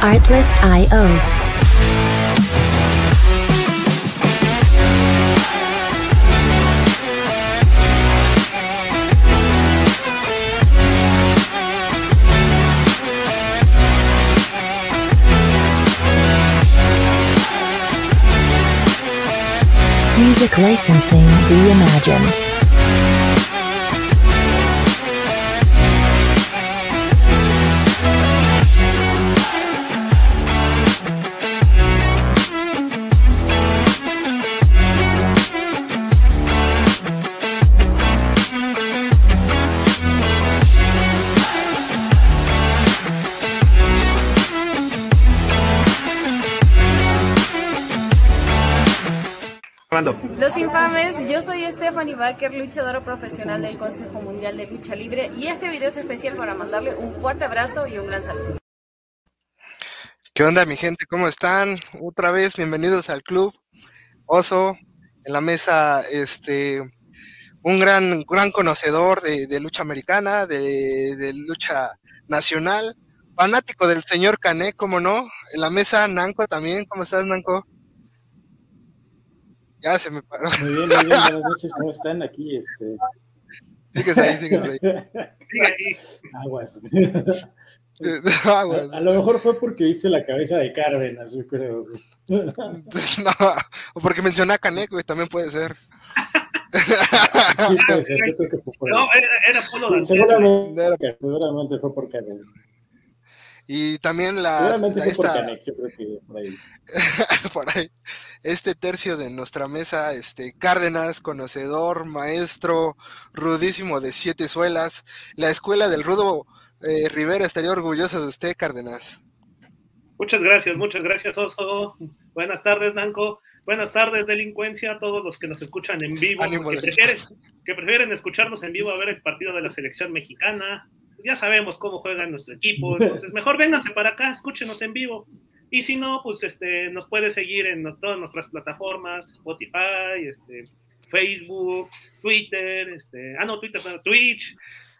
Artlist.io. Music licensing reimagined. Los infames, yo soy Stephanie Baker, luchadora profesional del Consejo Mundial de Lucha Libre y este video es especial para mandarle un fuerte abrazo y un gran saludo. ¿Qué onda mi gente? ¿Cómo están? Otra vez, bienvenidos al club Oso, en la mesa, este, un gran, gran conocedor de, lucha americana, de, lucha nacional, fanático del señor Cané, ¿cómo no? En la mesa, Nanco también, ¿cómo estás, Nanco? Ya se me paró. Muy bien, muy bien, buenas noches, ¿cómo están aquí? Este... Sigues ahí, sigues ahí. Sigue ahí. Aguas. Aguas. A, a, lo mejor fue porque viste la cabeza de Cárdenas, yo creo. no, o porque mencioné a Canek, güey, también puede ser. Sí, puede ser, yo creo que fue por No, era, era Polo seguramente, seguramente fue por Cárdenas. Y también la. Seguramente la por esta- Canek, yo creo que por ahí. por ahí, este tercio de nuestra mesa, este Cárdenas, conocedor, maestro, rudísimo de siete suelas, la escuela del rudo eh, Rivera estaría orgulloso de usted, Cárdenas. Muchas gracias, muchas gracias, Oso. Buenas tardes, Nanco. Buenas tardes, delincuencia, a todos los que nos escuchan en vivo, que prefieren, que prefieren escucharnos en vivo a ver el partido de la selección mexicana. Pues ya sabemos cómo juega nuestro equipo, entonces mejor vénganse para acá, escúchenos en vivo. Y si no, pues este, nos puede seguir en nos- todas nuestras plataformas, Spotify, este, Facebook, Twitter, este, ah no, Twitter, no, Twitch,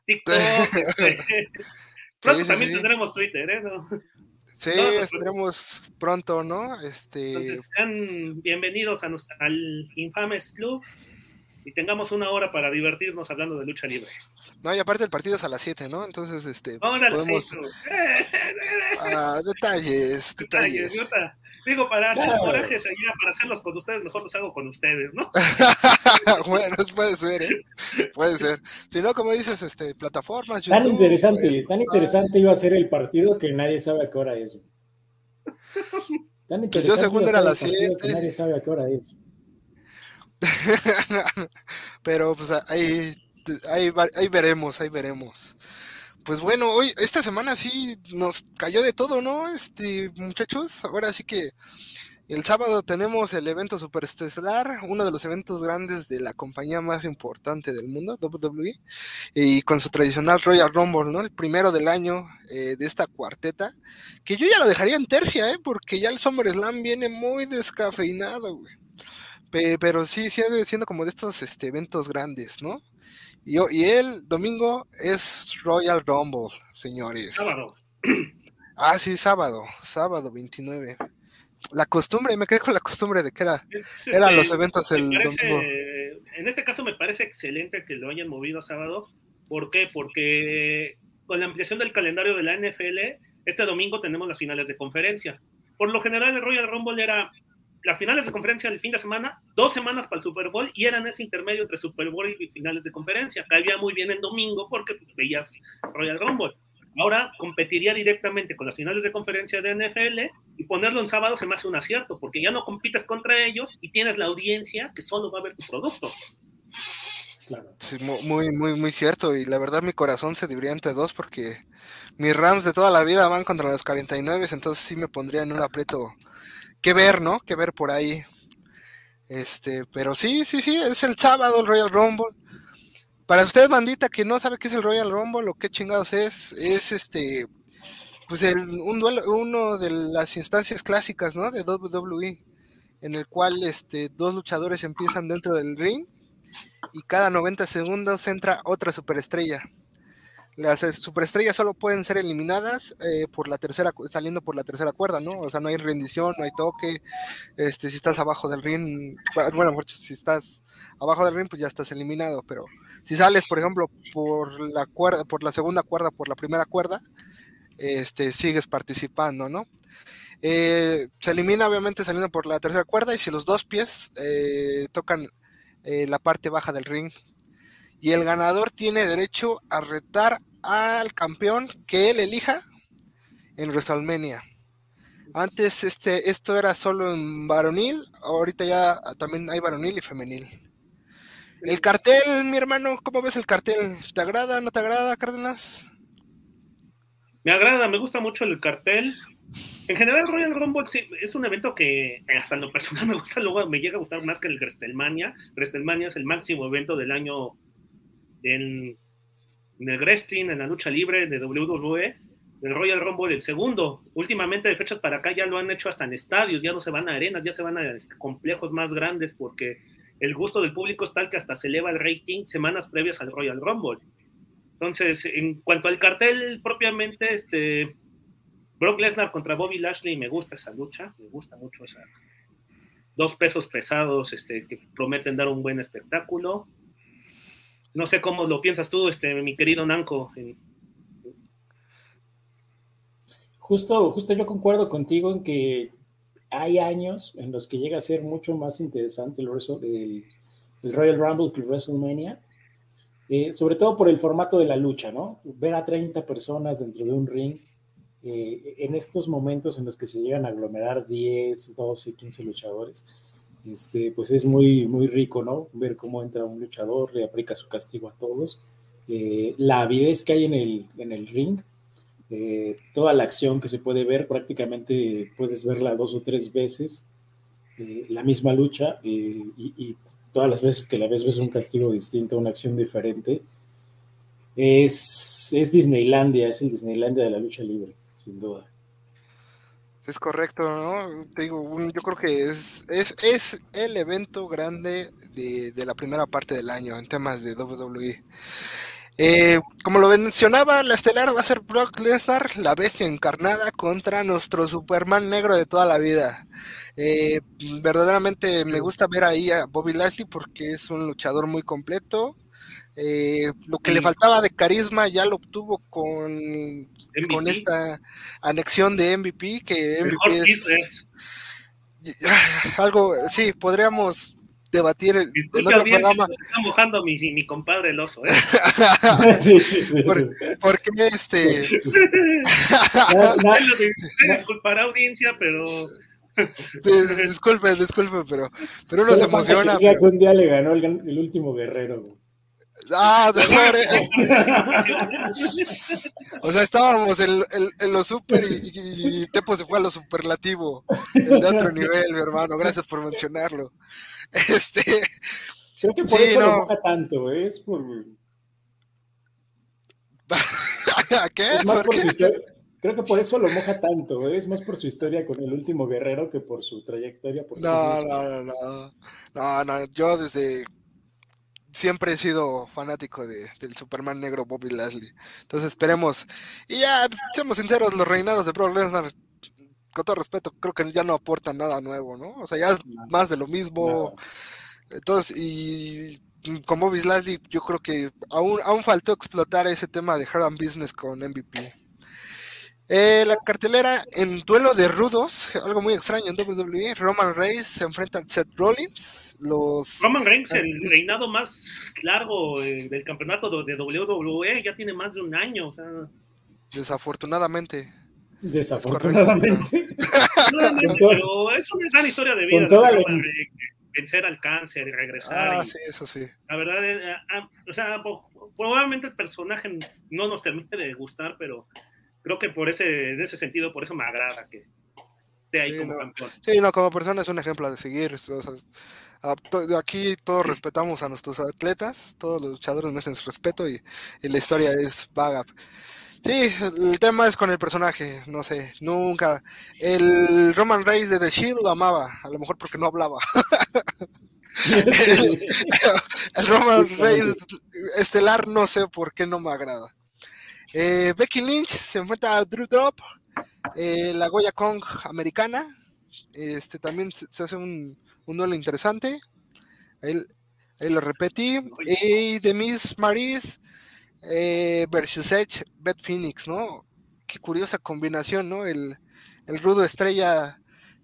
TikTok. este. Pronto sí, también sí. tendremos Twitter, ¿eh? ¿No? Sí, No, no, esperemos pronto, ¿no? Este, Entonces, sean bienvenidos a nuestra- al Infames Club y tengamos una hora para divertirnos hablando de lucha libre. no, y aparte el partido es a las 7, ¿no? Entonces, este, pues, Órale, podemos, ah, detalles, detalles, detalles. Digo, para hacer Claro. corajes allá, para hacerlos con ustedes, mejor los hago con ustedes, ¿no? bueno, puede ser, ¿eh? Puede ser. Si no, como dices, este, plataformas, Tan interesante, pues, tan interesante iba a ser el partido que nadie sabe a qué hora es. Tan Pues yo interesante según a era estar las el partido que siete. nadie sabe a qué hora es. Pero pues ahí, ahí, ahí veremos, ahí veremos. Pues bueno, hoy, esta semana sí nos cayó de todo, ¿no? Este, muchachos, ahora sí que el sábado tenemos el evento superestelar, uno de los eventos grandes de la compañía más importante del mundo, WWE, y con su tradicional Royal Rumble, ¿no? El primero del año eh, de esta cuarteta, que yo ya lo dejaría en tercia, ¿eh? Porque ya el SummerSlam viene muy descafeinado, güey. Pe- pero sí sigue siendo como de estos este, eventos grandes, ¿no? Y, el domingo es Royal Rumble, señores. Sábado. Ah, sí, sábado, sábado 29. La costumbre, me quedé con la costumbre de que era, Es, eran los eventos el parece- domingo. En este caso me parece excelente que lo hayan movido a sábado. ¿Por qué? Porque con la ampliación del calendario de la NFL, este domingo tenemos las finales de conferencia. Por lo general, el Royal Rumble era las finales de conferencia el fin de semana, dos semanas para el Super Bowl y eran ese intermedio entre Super Bowl y finales de conferencia. Caía muy bien en domingo porque pues, veías Royal Rumble. Ahora competiría directamente con las finales de conferencia de NFL y ponerlo en sábado se me hace un acierto porque ya no compites contra ellos y tienes la audiencia que solo va a ver tu producto. Claro. Sí, muy, muy, muy cierto. Y la verdad mi corazón se dividiría entre dos porque mis Rams de toda la vida van contra los 49, entonces sí me pondría en un aprieto que ver, ¿no? Que ver por ahí. Este, pero sí, sí, sí, es el sábado el Royal Rumble. Para usted, bandita, que no sabe qué es el Royal Rumble o qué chingados es, es este, pues el, un duelo, uno de las instancias clásicas, ¿no? De WWE, en el cual este, dos luchadores empiezan dentro del ring y cada 90 segundos entra otra superestrella. Las eh, superestrellas solo pueden ser eliminadas eh, por la tercera, saliendo por la tercera cuerda, ¿no? O sea, no hay rendición, no hay toque. Este, si estás abajo del ring, bueno, si estás abajo del ring, pues ya estás eliminado. Pero si sales, por ejemplo, por la cuerda, por la segunda cuerda, por la primera cuerda, este, sigues participando, ¿no? Eh, se elimina obviamente saliendo por la tercera cuerda y si los dos pies tocan la parte baja del ring, y el ganador tiene derecho a retar al campeón que él elija en WrestleMania. Antes este, esto era solo en varonil, ahorita ya también hay varonil y femenil. El cartel, mi hermano, ¿cómo ves el cartel? ¿Te agrada, no te agrada, Cárdenas? Me agrada, me gusta mucho el cartel. En general, Royal Rumble es un evento que hasta en lo personal me gusta, luego me llega a gustar más que el WrestleMania. WrestleMania es el máximo evento del año en, el wrestling, en la lucha libre de WWE, el Royal Rumble, el segundo. Últimamente de fechas para acá ya lo han hecho hasta en estadios, ya no se van a arenas, ya se van a complejos más grandes porque el gusto del público es tal que hasta se eleva el rating semanas previas al Royal Rumble. Entonces, en cuanto al cartel propiamente, este, Brock Lesnar contra Bobby Lashley, me gusta esa lucha, me gusta mucho esa. Dos pesos pesados este, que prometen dar un buen espectáculo. No sé cómo lo piensas tú, este, mi querido Nanco. Justo, justo yo concuerdo contigo en que hay años en los que llega a ser mucho más interesante el, el, el Royal Rumble que el WrestleMania, eh, sobre todo por el formato de la lucha, ¿no? Ver a 30 personas dentro de un ring, eh, en estos momentos en los que se llegan a aglomerar 10, 12, 15 luchadores, este, pues es muy, muy rico, ¿no? Ver cómo entra un luchador, le aplica su castigo a todos. Eh, la avidez que hay en el, en el ring, eh, toda la acción que se puede ver, prácticamente puedes verla dos o tres veces, eh, la misma lucha, y, todas las veces que la ves ves un castigo distinto, una acción diferente. Es, es Disneylandia, es el Disneylandia de la lucha libre, sin duda. Es correcto, ¿no? Te digo, yo creo que es, es, es el evento grande de, la primera parte del año en temas de WWE. Eh, como lo mencionaba, la estelar va a ser Brock Lesnar, la bestia encarnada, contra nuestro Superman negro de toda la vida. Eh, verdaderamente me gusta ver ahí a Bobby Lashley porque es un luchador muy completo, eh, lo que le faltaba de carisma ya lo obtuvo con, con esta anexión de MVP, que MVP es, algo, sí, podríamos debatir en otro programa. Está mojando mi, mi compadre el oso. ¿eh? sí, sí, sí, porque este. disculpará audiencia, pero. Sí, disculpe, disculpe, pero, pero uno se emociona. Pero... Un día le ganó el, el último guerrero. Ah, de O sea, estábamos en, en, lo super y, Tepo se fue a lo superlativo. De otro nivel, mi hermano. Gracias por mencionarlo. Este. Creo que por eso lo moja tanto, ¿eh? es por. qué? Creo que por eso lo moja tanto, ¿eh? es más por su historia con el último guerrero que por su trayectoria. Por no, no, no, no, no, no, yo desde siempre he sido fanático de, del Superman negro Bobby Lashley. Entonces esperemos. Y ya, seamos sinceros, los reinados de Brock Lesnar, con todo respeto, creo que ya no aportan nada nuevo, ¿no? O sea, ya es más de lo mismo. Entonces, y con Bobby Lashley, yo creo que aún, aún faltó explotar ese tema de Hard Business con MVP. Eh, la cartelera en duelo de rudos, algo muy extraño en WWE, Roman Reigns se enfrenta a Seth Rollins. Los... Roman Reigns, el reinado más largo eh, del campeonato de WWE, ya tiene más de un año. Desafortunadamente. Desafortunadamente. pero es una gran historia de vida. vencer al cáncer y regresar. Ah, sí, eso sí. La verdad, eh, ah, o sea, probablemente el personaje no nos termine de gustar, pero creo que por ese, en ese sentido, por eso me agrada que esté ahí como campeón. Sí, no, como persona es un ejemplo de seguir. aquí todos respetamos a nuestros atletas, todos los luchadores merecen su respeto y, la historia es vaga. Sí, el tema es con el personaje, no sé, nunca. El Roman Reigns de The Shield lo amaba, a lo mejor porque no hablaba. el, el Roman Reigns estelar no sé por qué no me agrada. Eh, Becky Lynch se enfrenta a Drew Drop, eh, la Goya Kong americana. Este también se, hace un, un duelo interesante. Ahí, ahí lo repetí. Y The Miss Maris eh, versus Edge, Beth Phoenix, ¿no? Qué curiosa combinación, ¿no? El, el rudo estrella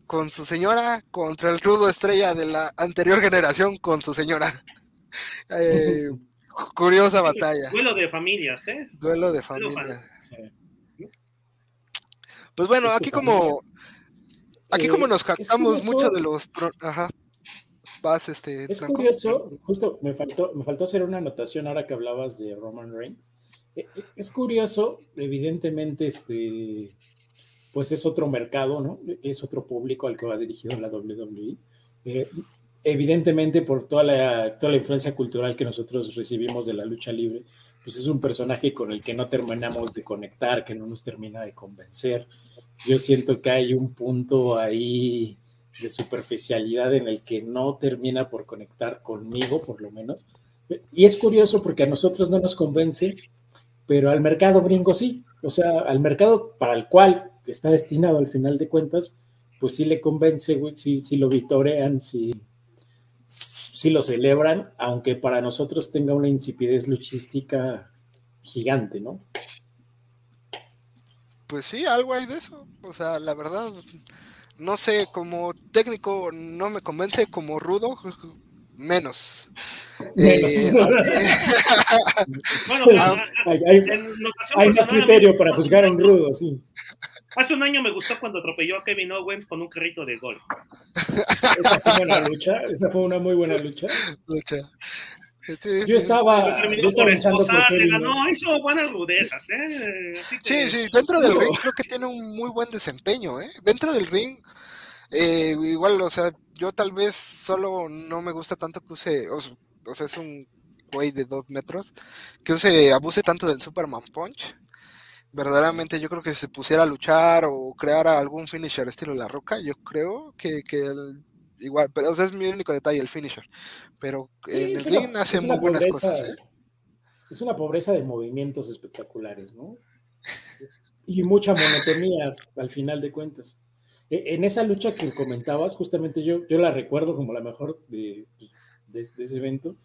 con su señora contra el rudo estrella de la anterior generación con su señora. Eh, curiosa batalla. Duelo de familias, ¿eh? Duelo de familias. Pues bueno, aquí como aquí como nos jactamos mucho de los pro- ajá. Vas este Es curioso, justo me faltó, me faltó hacer una anotación ahora que hablabas de Roman Reigns. Eh, eh, Es curioso, evidentemente, este, pues es otro mercado, ¿no? Es otro público al que va dirigido la WWE. Eh, evidentemente, por toda la, toda la influencia cultural que nosotros recibimos de la lucha libre, pues es un personaje con el que no terminamos de conectar, que no nos termina de convencer. Yo siento que hay un punto ahí de superficialidad en el que no termina por conectar conmigo, por lo menos. Y es curioso porque a nosotros no nos convence, pero al mercado gringo sí. O sea, al mercado para el cual está destinado al final de cuentas, pues sí le convence, güey, sí, sí lo vitorean, sí, sí lo celebran, aunque para nosotros tenga una insipidez luchística gigante, ¿no? Pues sí, algo hay de eso. O sea, la verdad, no sé, como técnico no me convence, como rudo, menos. Eh, Bueno, Ah, a- a- Hay, hay- en notación hay más criterio para juzgar a un rudo, sí. Hace un año me gustó cuando atropelló a Kevin Owens con un carrito de golf. Esa fue una lucha, esa fue una muy buena lucha. lucha. Sí, Yo estaba, yo estaba por por le ganó, hizo buenas rudezas, ¿eh? Así que- Sí, sí, dentro del No. ring creo que tiene un muy buen desempeño, ¿eh? Dentro del ring, eh, igual, o sea, yo tal vez solo no me gusta tanto que use, o, o sea, es un güey de dos metros, que use, abuse tanto del Superman Punch. Verdaderamente yo creo que si se pusiera a luchar o creara algún finisher estilo La Roca, yo creo que, que el- igual, pero o sea, es mi único detalle, el finisher. Pero Sí, en el una- ring hace muy buenas pobreza- cosas, ¿eh? Es una pobreza de movimientos espectaculares, ¿no? Y mucha monotonía al final de cuentas. E- En esa lucha que comentabas, justamente yo, yo la recuerdo como la mejor de, de- de ese evento.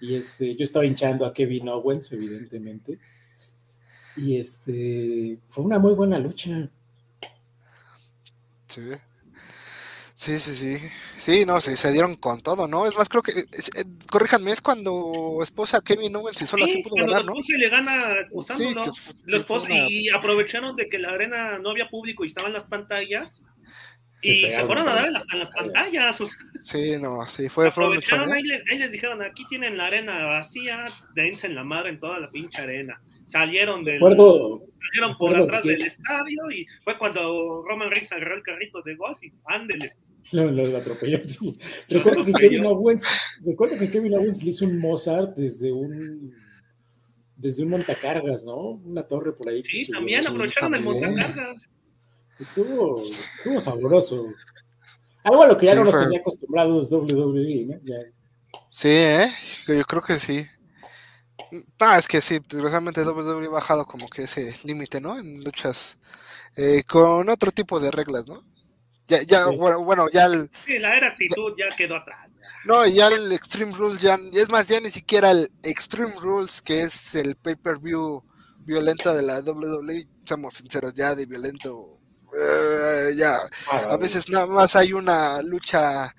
Y este, yo estaba hinchando a Kevin Owens, evidentemente. Y este, fue una muy buena lucha. Sí. Sí, sí, sí. Sí, no, sí, se dieron con todo, ¿no? Es más, creo que, es- eh, corríjanme, es cuando esposa Kevin Owens y solo así Sí, pudo cuando ganar, ¿no? le gana Sí, que sí, Lo fue esposó- una- Y aprovecharon de que la arena no había público y estaban las pantallas. Y se fueron a dar hasta en las pantallas. pantallas. o sea, Sí, no, sí, fue, aprovecharon, ahí, les, ahí les dijeron, aquí tienen la arena vacía, dense en la madre en toda la pinche arena. Salieron del, salieron por atrás que- del estadio y fue cuando Roman Reigns agarró el carrito de golf y ándele. lo, lo atropelló, sí. Lo Recuerdo que. Kevin Owens, recuerdo que Kevin Owens le hizo un Mozart desde un desde un montacargas, ¿no? Una torre por ahí. Sí, subió. también sí, aprovecharon el también. montacargas. Estuvo, estuvo sabroso. Algo a lo que ya Sí, no nos fue- tenía acostumbrados WWE, ¿no? Ya- Sí, ¿eh? Yo creo que sí. No, es que sí, desgraciadamente WWE ha bajado como que ese límite, ¿no? En luchas eh, con otro tipo de reglas, ¿no? Ya, ya, Sí. bueno, bueno, ya el, Sí, la era actitud ya quedó atrás. no, ya el Extreme Rules ya, es más, ya ni siquiera el Extreme Rules, que es el pay-per-view violento de la WWE, seamos sinceros, ya de violento, eh, ya, a veces nada más hay una lucha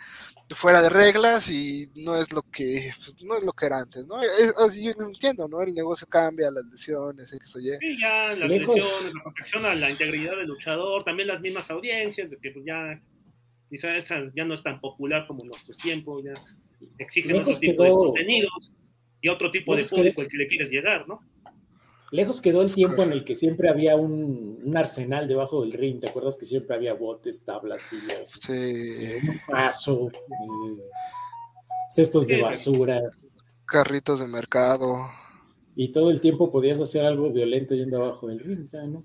fuera de reglas y no es lo que pues, no es lo que era antes, ¿no? Es- o sea, yo entiendo, ¿no? El negocio cambia, las lesiones. Sí, ya las Lejos. lesiones, la protección a la integridad del luchador, también las mismas audiencias, de que pues ya quizás esa ya no es tan popular como en nuestros tiempos, ya exigen Lejos otro tipo de contenidos y otro tipo de público al que le quieres llegar, ¿no? Lejos quedó el tiempo en el que siempre había un, un arsenal debajo del ring. ¿Te acuerdas que siempre había botes, tablas, sillas, Sí, eh, un paso, eh, cestos de basura? carritos de mercado. Y todo el tiempo podías hacer algo violento yendo abajo del ring, ya no.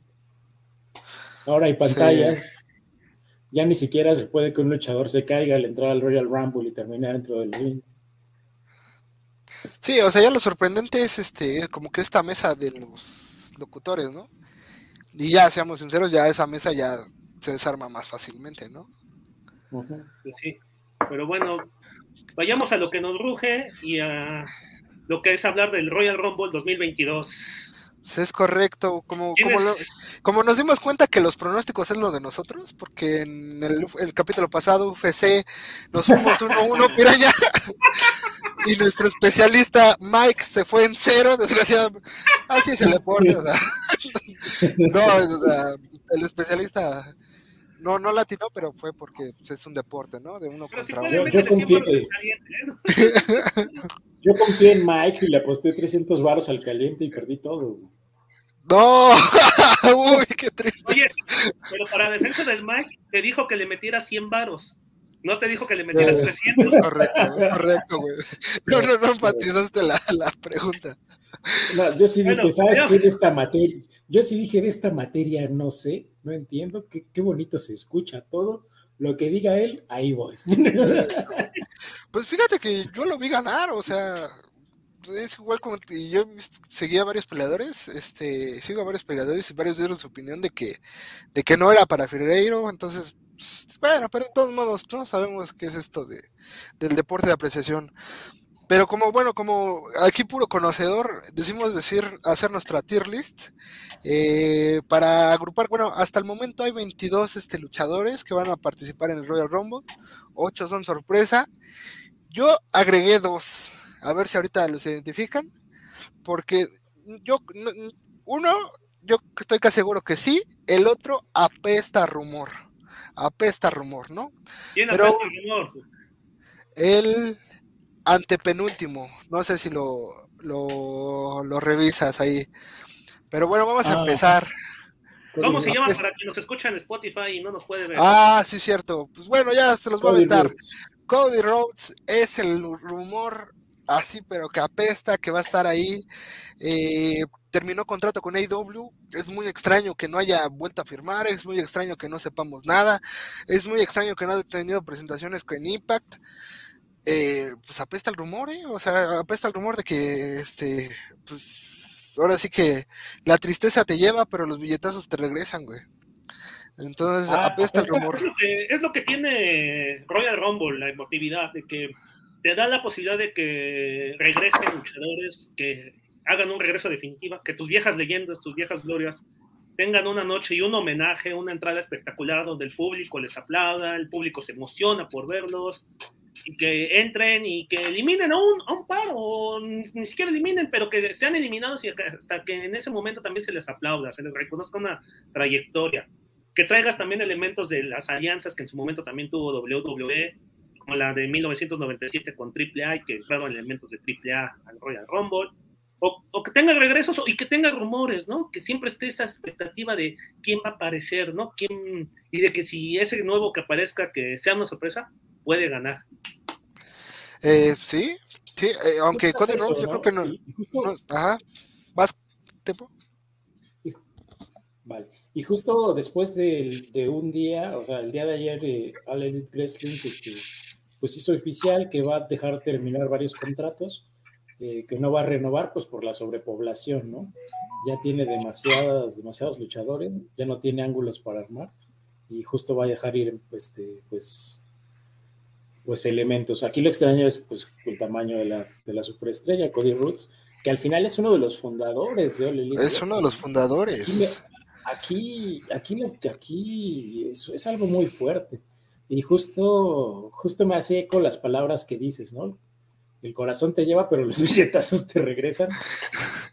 Ahora hay pantallas. Ya ni siquiera se puede que un luchador se caiga al entrar al Royal Rumble y terminar dentro del ring. Sí, o sea, ya lo sorprendente es este, como que esta mesa de los locutores, ¿no? Y ya, seamos sinceros, ya esa mesa ya se desarma más fácilmente, ¿no? Pues sí, pero bueno, vayamos a lo que nos ruge y a lo que es hablar del Royal Rumble 2022. Es correcto, como, como, nos dimos cuenta que los pronósticos es lo de nosotros, porque en el, capítulo pasado, UFC, nos fuimos 1-1 piraña, y nuestro especialista Mike se fue en cero, desgraciadamente. Así es el deporte, o sea. no, o sea, el especialista no, no latino, pero fue porque es un deporte, ¿no? De uno contra uno. Yo, confío, yo confié en Mike y le aposté 300 varos al caliente y perdí todo. No, uy, qué triste. Oye, pero para defensa del Mike, te dijo que le metiera 100 varos. No te dijo que le metieras 300. Es correcto, es correcto, güey. No, no, no enfatizaste la, la pregunta. No, yo sí dije, ¿sabes qué? De esta materia, yo sí dije de esta materia, no sé, no entiendo, qué, qué bonito se escucha todo. Lo que diga él, ahí voy. Pues fíjate que yo lo vi ganar, o sea, es igual como yo seguía a varios peleadores, este, sigo a varios peleadores y varios dieron su opinión de que, de que no era para Ferreiro, entonces, bueno, pero de todos modos, no sabemos qué es esto de, del deporte de apreciación. Pero como, bueno, como aquí puro conocedor, decimos decir, hacer nuestra tier list eh, para agrupar, bueno, hasta el momento hay 22 este, luchadores que van a participar en el Royal Rumble, 8 son sorpresa. Yo agregué dos, a ver si ahorita los identifican, porque yo, uno, yo estoy casi seguro que sí, el otro apesta rumor, apesta rumor, ¿no? ¿Quién Pero apesta rumor? El antepenúltimo. No sé si lo, lo, revisas ahí. Pero bueno, vamos a ah. empezar. ¿Cómo se llama para quien nos escucha en Spotify y no nos puede ver? Ah, sí, cierto. Pues bueno, ya se los voy a aventar. Cody Rhodes es el rumor así, pero que apesta, que va a estar ahí. Eh, terminó contrato con AW. Es muy extraño que no haya vuelto a firmar. Es muy extraño que no sepamos nada. Es muy extraño que no haya tenido presentaciones con Impact. Eh, pues apesta el rumor, ¿eh? O sea, apesta el rumor de que, este, pues, ahora sí que la tristeza te lleva, pero los billetazos te regresan, güey. Entonces, ah, apesta el rumor. Es lo, que, tiene Royal Rumble, la emotividad, de que te da la posibilidad de que regresen luchadores, que hagan un regreso definitivo, que tus viejas leyendas, tus viejas glorias tengan una noche y un homenaje, una entrada espectacular donde el público les aplauda, el público se emociona por verlos, y que entren y que eliminen a un, a un par o ni siquiera eliminen, pero que sean eliminados y hasta que en ese momento también se les aplauda, se les reconozca una trayectoria. Que traigas también elementos de las alianzas que en su momento también tuvo WWE, como la de 1997 con AAA y que entraron elementos de AAA al Royal Rumble. O, o, que tenga regresos y que tenga rumores, ¿no? Que siempre esté esa expectativa de quién va a aparecer, ¿no? ¿Quién, y de que si ese nuevo que aparezca, que sea una sorpresa, puede ganar. Eh, sí, sí, eh, aunque Cody Rhodes yo creo que no, ajá, más tiempo. Vale, y justo después de, de, un día, o sea, el día de ayer, eh, All Elite Wrestling este, pues hizo oficial que va a dejar terminar varios contratos, eh, que no va a renovar, pues por la sobrepoblación, ¿no? Ya tiene demasiadas, demasiados luchadores, ya no tiene ángulos para armar, y justo va a dejar ir, este, pues, pues elementos. Aquí lo extraño es pues, el tamaño de la, de la superestrella, Cody Rhodes, que al final es uno de los fundadores de Ole Es uno de los fundadores. Aquí, aquí, aquí, aquí es, es, algo muy fuerte. Y justo, justo me hace eco las palabras que dices, ¿no? El corazón te lleva, pero los billetazos te regresan.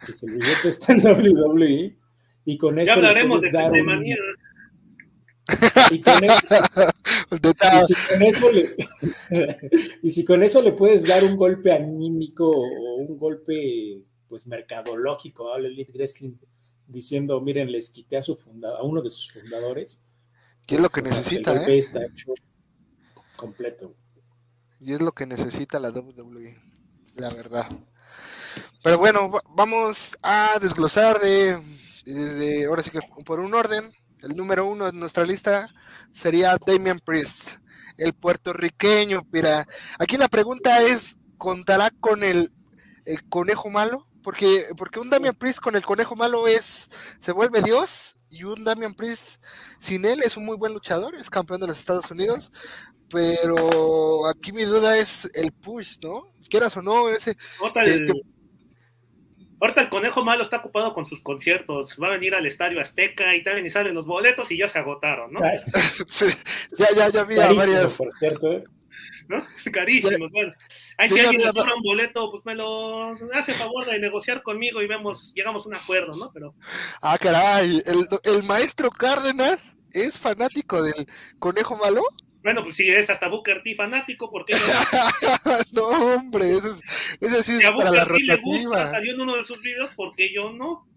Pues el billete está en WWE. Y con eso. Ya hablaremos de, dar y con, eso, le, y si con eso le puedes dar un golpe anímico o un golpe pues mercadológico a Elite Wrestling diciendo, miren, les quité a su a uno de sus fundadores. Y es lo que necesita, ¿eh? Está hecho completo. Y es lo que necesita la WWE, la verdad. Pero bueno, vamos a desglosar de, ahora sí que por un orden, el número uno de nuestra lista sería Damian Priest, el puertorriqueño, mira. Aquí la pregunta es, ¿contará con el, conejo malo? porque, porque un Damian Priest con el conejo malo es, se vuelve Dios, y un Damian Priest sin él es un muy buen luchador, es campeón de los Estados Unidos, pero aquí mi duda es el push, ¿no? Quieras o no, ese... Ahorita que- el, que- ahorita el conejo malo está ocupado con sus conciertos. Va a venir al estadio Azteca y también y salen los boletos y ya se agotaron, ¿no? Sí, ya, ya, ya vi carísimo, varias... por cierto. ¿eh? ¿no? Carísimos. Bueno, ahí si alguien le sobra un boleto, pues me lo hace favor de negociar conmigo y vemos, llegamos a un acuerdo, ¿no? Pero Ah, caray, el, el maestro Cárdenas es fanático del conejo malo. Bueno, pues si es hasta Booker T fanático, porque no? no, hombre, ese, es- ese sí es si a para la Booker T le gusta, salió en uno de sus videos, porque yo no?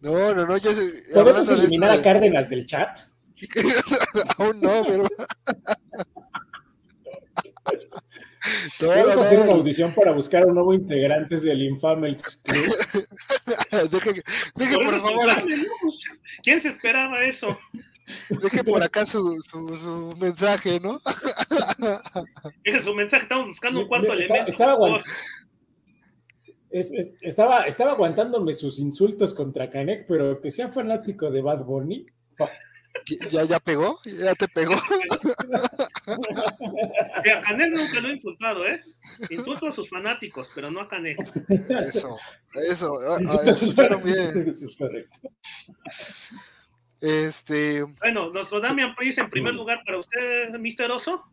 No, no, no, yo sé. ¿Podemos de eliminar esto a Cárdenas del chat? de- Aún no, pero. Vamos a hacer una audición para buscar a un nuevo integrante del infame club. Deje, deje Por por favor. ¿Quién se esperaba eso? deje por acá su, su, su mensaje, ¿no? Es su mensaje, estamos buscando un cuarto elemento. estaba. Es- es- estaba, estaba aguantándome sus insultos contra Canek, pero que sea fanático de Bad Bunny. pa- ¿Ya, ya pegó? ¿Ya te pegó? A Canek nunca lo he insultado, ¿eh? Insulto a sus fanáticos, pero no a Canek. Eso, eso. ah, ah, a sus escucharon bien. eso es correcto. Este, Bueno, nuestro Damian Priest en primer lugar para usted, Mister Oso.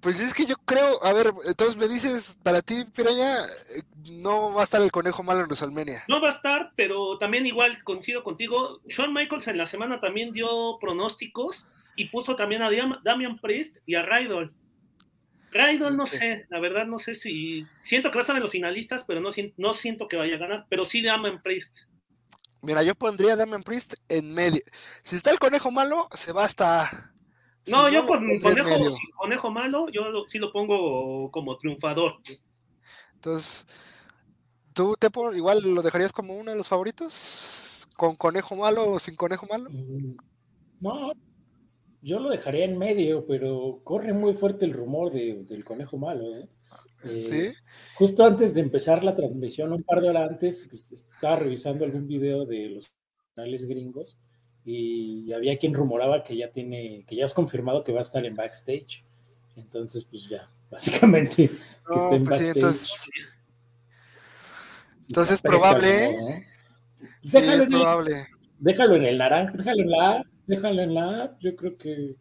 pues es que yo creo, a ver, entonces me dices, para ti, Piraña, eh, no va a estar el conejo malo en WrestleMania. No va a estar, pero también igual coincido contigo. Shawn Michaels en la semana también dio pronósticos y puso también a Damian Priest y a Rydol. Rydol no Sí. sé, la verdad no sé si... Siento que va a estar en los finalistas, pero no, no siento que vaya a ganar, pero sí Damian Priest. Mira, yo pondría a Damian Priest en medio. Si está el conejo malo, se va hasta. No, si yo con conejo, conejo malo, yo lo- sí lo pongo como triunfador. Entonces, ¿tú te pon- igual lo dejarías como uno de los favoritos? ¿Con conejo malo o sin conejo malo? Mm, No, yo lo dejaría en medio, pero corre muy fuerte el rumor de- del conejo malo. ¿eh? Eh, Sí. Justo antes de empezar la transmisión, un par de horas antes, est- estaba revisando algún video de los canales gringos y había quien rumoraba que ya tiene, que ya has confirmado que va a estar en backstage. Entonces, pues ya, básicamente, que esté en pues sí, backstage. entonces, entonces es probable, ¿eh? Déjalo, es en el- probable. déjalo en el naranja, déjalo en la déjalo en la yo creo que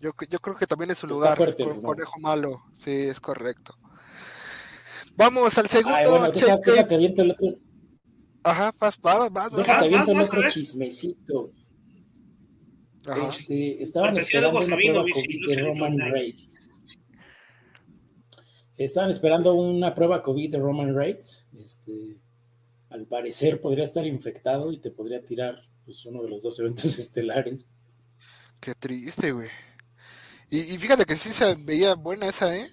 Yo, yo creo que también es su Está lugar fuerte con conejo malo. Sí, es correcto. Vamos al segundo. Ay, bueno, check deja- tape. déjate aviento el otro, Ajá, vas, vas, vas, vas, aviento el otro ver. chismecito. Ajá. Este, estaban esperando Hugo una prueba COVID de Roman. Reigns. Estaban esperando una prueba COVID de Roman Reigns. Este, al parecer podría estar infectado y te podría tirar pues, uno de los dos eventos estelares. Qué triste, güey. Y, y fíjate que sí se veía buena esa, ¿eh?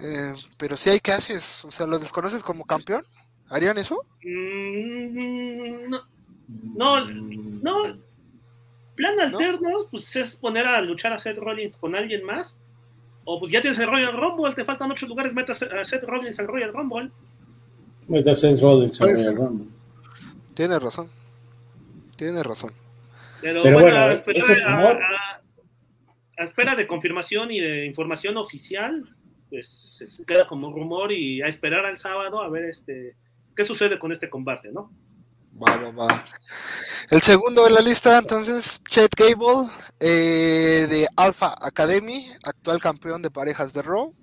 Eh, pero sí hay que haces, o sea, ¿lo desconoces como campeón? ¿Harían eso? Mm, no, No, no. Plan alterno, pues es poner a luchar a Seth Rollins con alguien más. O pues ya tienes el Royal Rumble, te faltan ocho lugares, metas a Seth Rollins al Royal Rumble. Pues ya Seth Rollins en Puede Royal. Rumble. Tienes razón. Tienes razón. Pero, Pero bueno, bueno, a, eso es a- a- a espera de confirmación y de información oficial, pues queda como rumor y a esperar al sábado a ver este qué sucede con este combate, ¿no? Va, va, va. El segundo en la lista, entonces, Chet Gable, eh, de Alpha Academy, actual campeón de parejas de Raw.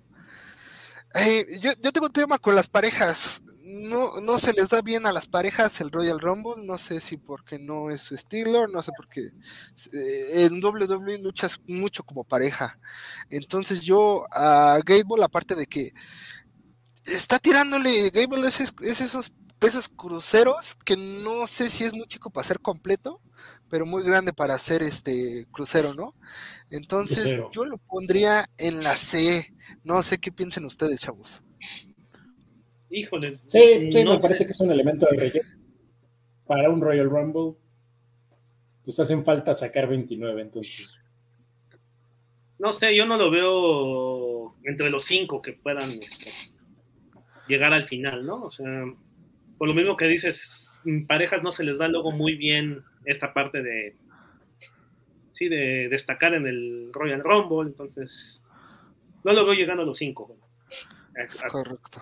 Eh, yo, yo tengo un tema con las parejas. No, no se les da bien a las parejas el Royal Rumble. No sé si porque no es su estilo, no sé por qué. Eh, en WWE luchas mucho como pareja. Entonces yo a Gable, aparte de que está tirándole, Gable es, es- es esos pesos cruceros que no sé si es muy chico para ser completo, pero muy grande para ser este crucero, ¿no? Entonces Crucero. yo lo pondría en la C. No sé qué piensen ustedes, chavos. Híjole. Sí, sí, no me sé. parece que es un elemento de relleno. Para un Royal Rumble, pues hacen falta sacar 29, entonces. No sé, yo no lo veo entre los cinco que puedan. este, llegar al final, ¿no? O sea, por lo mismo que dices, parejas no se les da luego muy bien esta parte de, sí, de destacar en el Royal Rumble, entonces no lo veo llegando a los cinco. Es correcto.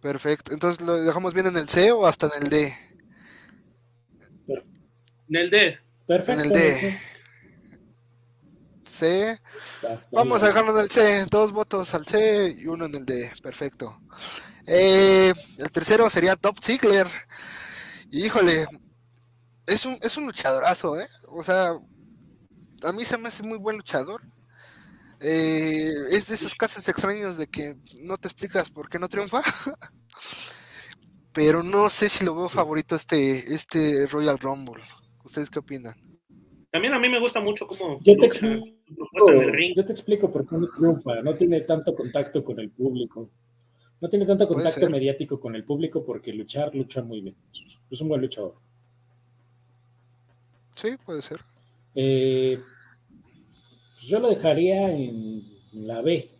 Perfecto. Entonces, ¿lo dejamos bien en el C o hasta en el D? En el D. Perfecto. En el D. C. Vamos a dejarlo en el C. Dos votos al C y uno en el D. Perfecto. Eh, el tercero sería Top Ziggler. Híjole, es un, es un luchadorazo, ¿eh? O sea, a mí se me hace muy buen luchador. Eh, es de esos casos extraños de que no te explicas por qué no triunfa. Pero no sé si lo veo favorito este, este Royal Rumble. ¿Ustedes qué opinan? También a mí me gusta mucho cómo yo te explico, yo te explico por qué no triunfa. No tiene tanto contacto con el público. No tiene tanto contacto mediático con el público porque luchar, lucha muy bien. Es un buen luchador. Sí, puede ser. Eh, pues yo lo dejaría en la B.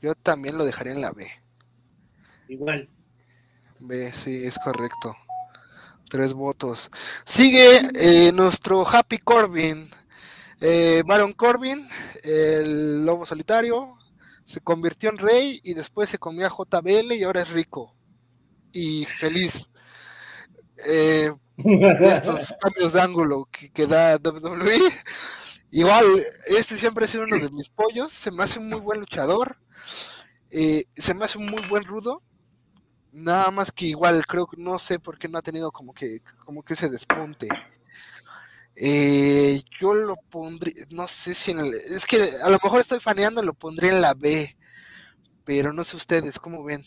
Yo también lo dejaría en la B. Igual. B, sí, es correcto. Tres votos. Sigue eh, nuestro Happy Corbin. Eh, Baron Corbin, el lobo solitario, se convirtió en rey y después se comió a JBL y ahora es rico y feliz. Eh, estos cambios de ángulo que, que, da WWE. Igual, este siempre ha sido uno de mis pollos. Se me hace un muy buen luchador. Eh, se me hace un muy buen rudo. Nada más que igual creo que no sé por qué no ha tenido como que como que ese despunte. Eh, yo lo pondría, no sé si en el, es que a lo mejor estoy faneando, lo pondría en la B, pero no sé ustedes, ¿cómo ven?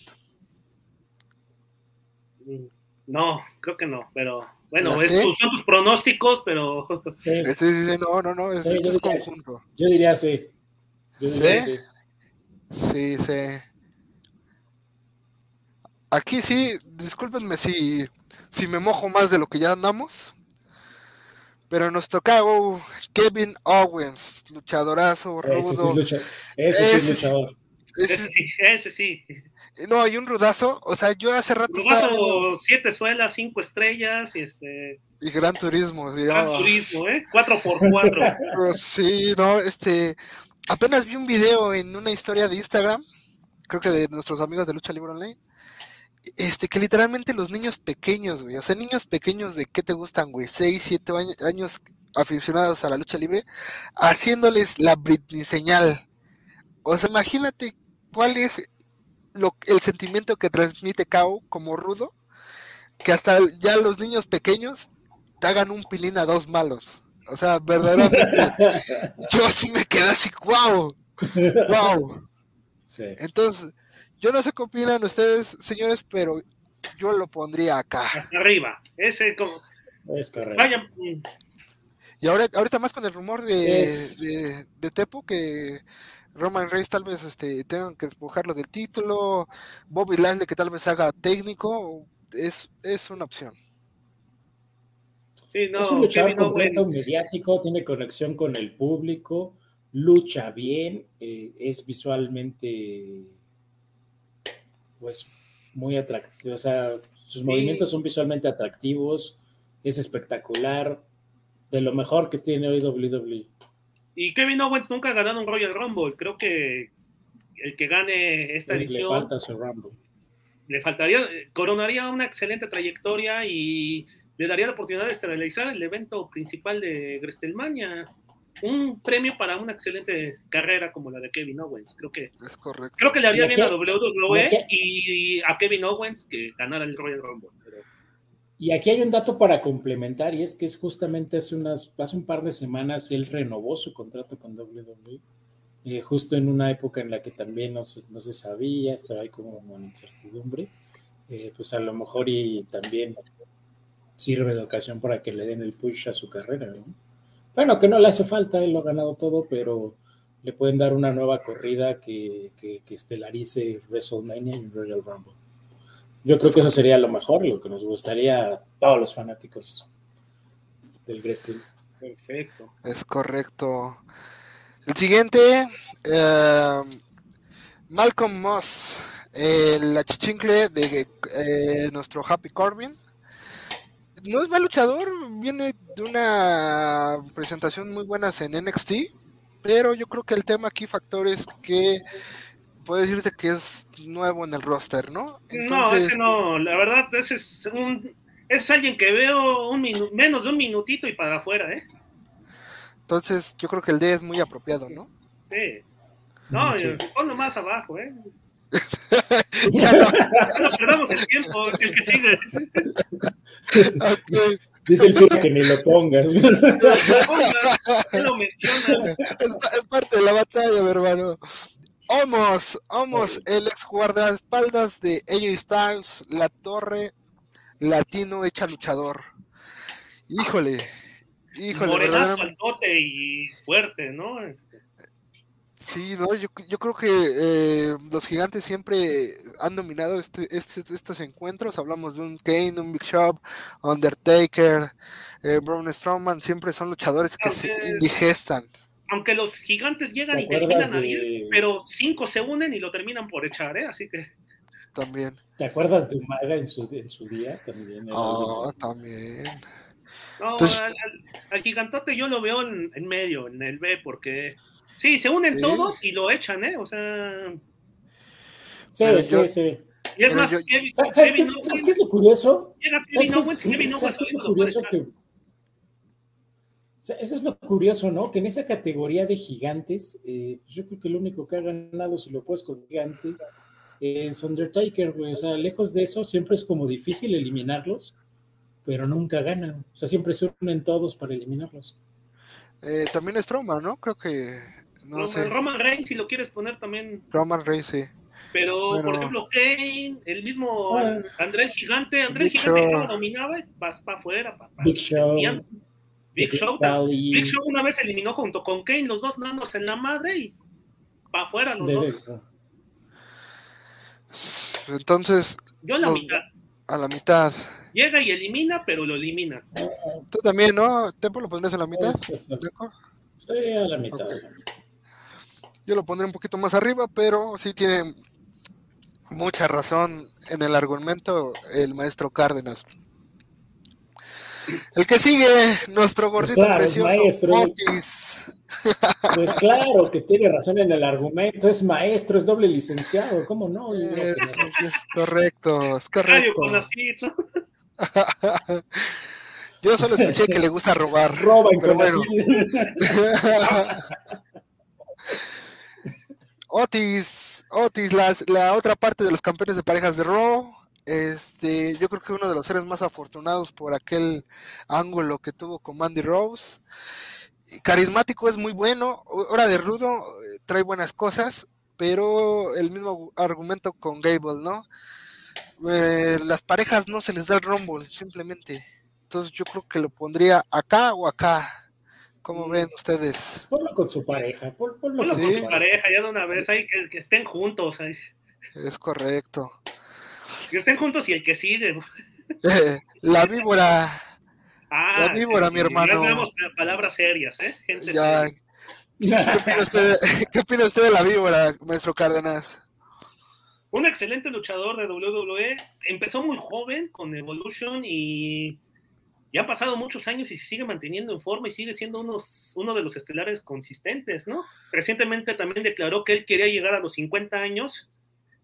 No, creo que no, pero bueno, es, son tus pronósticos, pero... Sí. Este, no, no, no, es, sí, este es conjunto. Yo diría sí. Yo diría ¿Sí? sí. Sí, Aquí sí, discúlpenme si, si me mojo más de lo que ya andamos. Pero nos tocó Kevin Owens, luchadorazo, rudo. Ese sí, lucha, ese sí es luchador. Ese, ese, sí, ese sí. No, hay un rudazo. O sea, yo hace rato. Rudazo, estaba... siete suelas, cinco estrellas y este. Y gran turismo, digamos. Gran turismo, ¿eh? Cuatro por cuatro. sí, no, este. Apenas vi un video en una historia de Instagram, creo que de nuestros amigos de Lucha Libre Online, este, que literalmente los niños pequeños, güey, o sea, niños pequeños de qué te gustan, güey, 6, 7 años aficionados a la lucha libre, haciéndoles la Britney señal. O sea, imagínate cuál es lo, el sentimiento que transmite Kao como rudo, que hasta ya los niños pequeños te hagan un pilín a dos malos. O sea, verdaderamente, yo sí me quedé así, wow, wow. Sí. Entonces, yo no sé qué opinan ustedes, señores, pero yo lo pondría acá. Hasta arriba. Ese como. Es correcto. Vaya. Y ahora, ahorita más con el rumor de, es... de, de, Tepo que Roman Reigns tal vez este, tengan que despojarlo del título, Bobby Lashley que tal vez haga técnico, es, es una opción. Sí, no, es un luchador completo, no, mediático, tiene conexión con el público, lucha bien, eh, es visualmente pues muy atractivo, o sea, sus sí. movimientos son visualmente atractivos, es espectacular, de lo mejor que tiene hoy WWE. Y Kevin Owens nunca ha ganado un Royal Rumble, creo que el que gane esta le, edición... Le falta su Rumble. Le faltaría, coronaría una excelente trayectoria y le daría la oportunidad de realizar el evento principal de Grestelmania un premio para una excelente carrera como la de Kevin Owens. Creo que, es correcto. Creo que le haría bien a WWE y a Kevin Owens que ganara el Royal Rumble. Pero... Y aquí hay un dato para complementar, y es que es justamente hace, unas, hace un par de semanas él renovó su contrato con WWE, eh, justo en una época en la que también no se, no se sabía, estaba ahí como en incertidumbre, eh, pues a lo mejor y también sirve de ocasión para que le den el push a su carrera, ¿no? Bueno, que no le hace falta, él lo ha ganado todo, pero le pueden dar una nueva corrida que, que, que estelarice WrestleMania y Royal Rumble. Yo creo que eso sería lo mejor, lo que nos gustaría a todos los fanáticos del wrestling. Perfecto. Es correcto. El siguiente, eh, Malcolm Moss, el achichincle de eh, nuestro Happy Corbin. No es mal luchador, viene de una presentación muy buenas en NXT, pero yo creo que el tema aquí, factor, es que puede decirse que es nuevo en el roster, ¿no? no, ese no, la verdad, ese es un, es alguien que veo un menos de un minutito y para afuera, ¿eh? Entonces, yo creo que el D es muy apropiado, ¿no? Sí. No, sí. ponlo más abajo, ¿eh? ya, no, ya no perdamos el tiempo, el que sigue. Okay. Dice el chico que ni lo pongas. No lo pongas, lo mencionas. Es, es, parte de la batalla, mi hermano. Homos, Homos, el ex guardaespaldas de AJ Styles, la torre latino hecha luchador. Híjole, híjole. Morenazo altote y fuerte, ¿no? Este. Sí, no, yo, yo creo que eh, los gigantes siempre han dominado este, este, estos encuentros. Hablamos de un Kane, un Big Shop, Undertaker, eh, Braun Strowman, siempre son luchadores que se indigestan. Aunque los gigantes llegan y terminan a 10, de... pero cinco se unen y lo terminan por echar, ¿eh? Así que. También. ¿Te acuerdas de Umaga en su, en su día? También. Oh, también. No, Entonces... al, al, al, gigantote yo lo veo en, en, medio, en el B, porque sí, se unen sí. todos y lo echan, ¿eh? O sea. Sí, sí, yo, sí. Y es más, yo, Kevin, ¿sabes, Kevin qué, Owens, ¿sabes qué es lo curioso? Llega Kevin Owens y Kevin Owens ¿sabes qué es lo curioso que, sea, eso es lo curioso, ¿no? Que en esa categoría de gigantes, eh, yo creo que el único que ha ganado, si lo puedes con gigante, es Undertaker, güey. O sea, lejos de eso, siempre es como difícil eliminarlos, pero nunca ganan. O sea, siempre se unen todos para eliminarlos. Eh, también es Strowman, ¿no? Creo que. No Roman, sé. Roman Reigns, si lo quieres poner también. Roman Reigns, sí. Pero, Bueno. por ejemplo, Kane, el mismo Bueno. Andrés Gigante, Andrés Big Gigante Show. no lo dominaba, vas para afuera. Pa, pa, Big Show. Big Show. Big Show una vez eliminó junto con Kane, los dos dándose en la madre y para afuera los dos. Entonces, Yo la los- mitad. a la mitad. Llega y elimina, pero lo elimina. Tú también, ¿no? ¿Tempo lo pondrías a la mitad? Sí, a la mitad. A la mitad. Yo lo pondré un poquito más arriba, pero sí tiene mucha razón en el argumento el maestro Cárdenas. El que sigue, nuestro gordito claro, precioso, maestro. Otis. Pues claro que tiene razón en el argumento, es maestro, es doble licenciado, ¿cómo no? Creo Es, es correcto, es correcto. Yo solo escuché que le gusta robar. Roba en pero bueno. Otis, Otis, la, la otra parte de los campeones de parejas de Raw. Este, yo creo que uno de los seres más afortunados por aquel ángulo que tuvo con Mandy Rose. Carismático es muy bueno, hora de rudo, eh, trae buenas cosas, pero el mismo argumento con Gable, ¿no? Eh, las parejas no se les da el rumble, simplemente. Entonces yo creo que lo pondría acá o acá. ¿Cómo Mm. ven ustedes? Ponlo con su pareja, pon- ponlo Ponlo con su pareja ya de una vez, ahí que, que estén juntos, ahí. Es correcto. Que estén juntos y el que sigue. la víbora. Ah, La víbora, mi hermano. Tenemos palabras serias, ¿eh? Gente Ya, seria. ¿qué opina usted, qué opina usted de la víbora, maestro Cárdenas? Un excelente luchador de WWE. Empezó muy joven con Evolution y ya han pasado muchos años y se sigue manteniendo en forma y sigue siendo unos, uno de los estelares consistentes, ¿no? Recientemente también declaró que él quería llegar a los 50 años,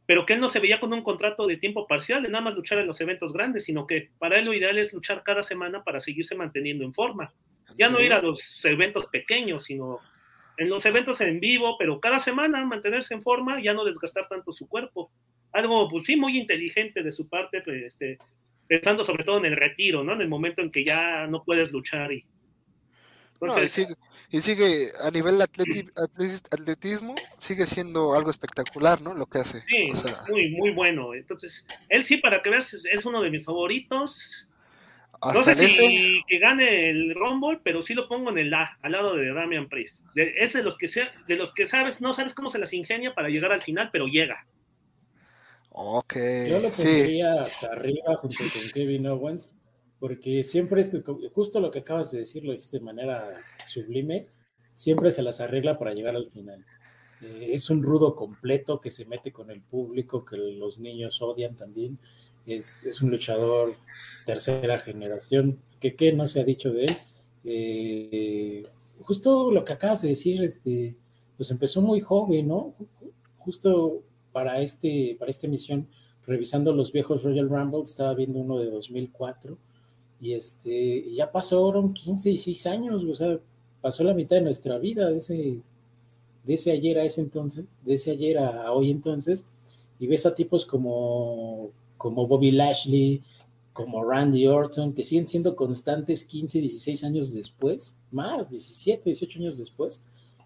pero que él no se veía con un contrato de tiempo parcial de nada más luchar en los eventos grandes, sino que para él lo ideal es luchar cada semana para seguirse manteniendo en forma. Ya no ir a los eventos pequeños, sino en los eventos en vivo, pero cada semana mantenerse en forma, ya no desgastar tanto su cuerpo. Algo, pues sí, muy inteligente de su parte, pues, este, pensando sobre todo en el retiro, ¿no? En el momento en que ya no puedes luchar y... No, y, Entonces, sigue, y sigue a nivel atleti- atleti- atletismo, sigue siendo algo espectacular, ¿no? Lo que hace. sí, O sea, muy, muy bueno. Entonces, él sí, para que veas, es- uno de mis favoritos. No sé si que gane el Rumble, pero sí lo pongo en el A, al lado de Damian Priest. De- es de los que sea, de los que sabes, no sabes cómo se las ingenia para llegar al final, pero llega. ok, Yo lo sí, pondría hasta arriba junto con Kevin Owens, porque siempre, es, justo lo que acabas de decir, lo dijiste de manera sublime, siempre se las arregla para llegar al final. Eh, es un rudo completo que se mete con el público, que los niños odian también. Es, es un luchador tercera generación. que qué no se ha dicho de él? Eh, justo lo que acabas de decir, este, pues empezó muy joven, ¿no? Justo para, este, para esta emisión, revisando los viejos Royal Rumble, estaba viendo uno de 2004 y este, ya pasaron 15 y 6 años, o sea, pasó la mitad de nuestra vida de ese, de ese ayer a ese entonces, de ese ayer a, hoy entonces, y ves a tipos como, como Bobby Lashley, como Randy Orton, que siguen siendo constantes 15, 16 años después, más, 17, 18 años después,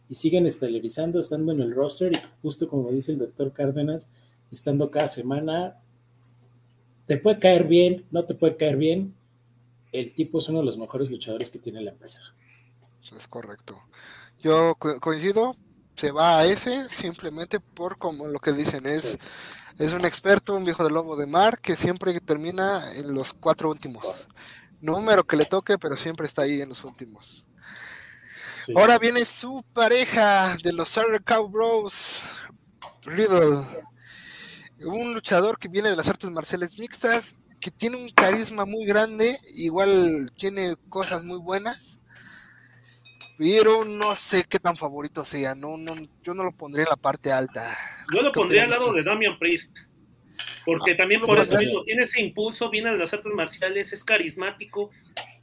y siguen estelarizando, estando en el roster, y justo como dice el doctor Cárdenas, estando cada semana, te puede caer bien, no te puede caer bien, el tipo es uno de los mejores luchadores que tiene la empresa. Es correcto. Yo coincido, se va a ese simplemente por como lo que dicen es es un experto, un viejo del lobo de mar que siempre termina en los cuatro últimos. Número que le toque, pero siempre está ahí en los últimos. Ahora viene su pareja de los Sutter Cowboys, Riddle. Un luchador que viene de las artes marciales mixtas, que tiene un carisma muy grande, igual tiene cosas muy buenas, pero no sé qué tan favorito sea, no, no, yo no lo pondría en la parte alta. Yo lo pondría al lado de Damian Priest, porque ah, también por eso mismo tiene ese impulso, viene de las artes marciales, es carismático.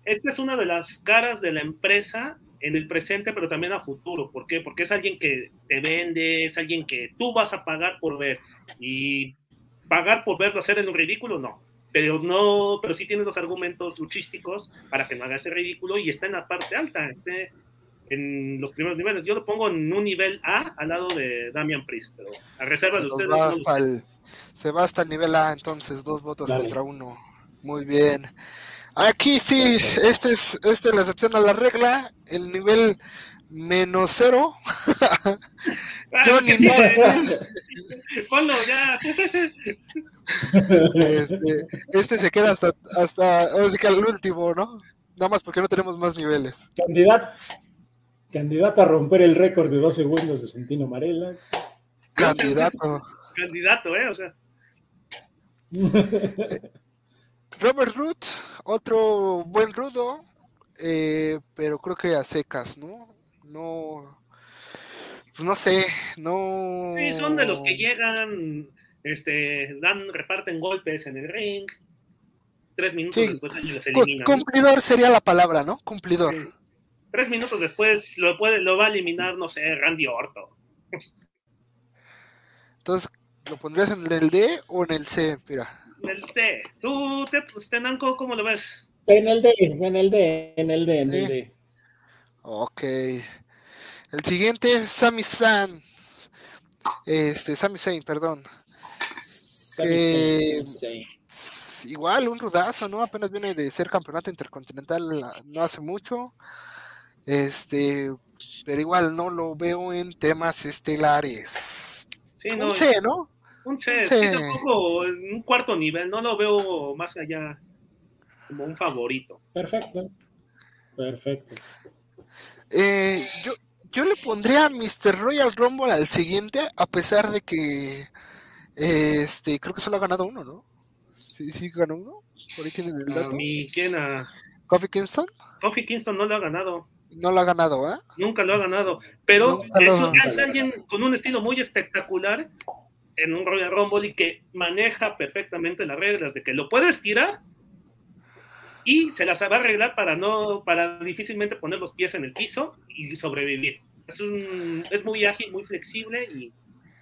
Esta es una de las caras de la empresa en el presente, pero también a futuro. ¿Por qué? Porque es alguien que te vende, es alguien que tú vas a pagar por ver. Y pagar por verlo hacer en un ridículo, no pero no, pero sí tiene los argumentos luchísticos para que no haga ese ridículo y está en la parte alta, en los primeros niveles. Yo lo pongo en un nivel A al lado de Damian Priest, pero a reserva de ustedes. se va hasta el nivel A, entonces, dos votos contra uno. Muy bien. Aquí sí, este es, este es la excepción a la regla. El nivel menos cero. Johnny Ponlo ya. Este, este, se queda hasta, hasta, sí que al último, ¿no? Nada más porque no tenemos más niveles. Candidato, candidato a romper el récord de dos segundos de Santino Marella. Candidato. Candidato, ¿eh? O sea. Robert Root, otro buen rudo, eh, pero creo que a secas, ¿no? No, pues no sé, no. Sí, son de los que llegan, este, dan, reparten golpes en el ring. Tres minutos después los eliminan. Cumplidor sería la palabra, ¿no? Cumplidor. Tres minutos después lo puede, lo va a eliminar, no sé, Randy Orton. Entonces, ¿lo pondrías en el D o en el C? Mira. En el D. ¿Tú, te, pues, Tenanco, cómo lo ves? En el D, en el D, en el D, en el D. Ok. El siguiente, Sami San. Este, Sami Zayn, perdón. igual, un rudazo, ¿no? Apenas viene de ser campeonato intercontinental no hace mucho. Este, pero igual no lo veo en temas estelares. Sí, no, un C, ¿no? Un C, un, C. tampoco en un cuarto nivel, no lo veo más allá como un favorito. Perfecto. Perfecto. Eh, yo, yo le pondría a Mr. Royal Rumble al siguiente, a pesar de que este creo que solo ha ganado uno, ¿no? Sí, sí ganó uno. Por ahí tienen el dato. ¿Y quién a... ¿Coffee Kingston? Coffee Kingston no lo ha ganado. No lo ha ganado, ¿eh? Nunca lo ha ganado. Pero es, alguien con un estilo muy espectacular en un Royal Rumble y que maneja perfectamente las reglas de que lo puedes tirar y se las va a arreglar para no, para difícilmente poner los pies en el piso y sobrevivir. Es, un, es muy ágil, muy flexible y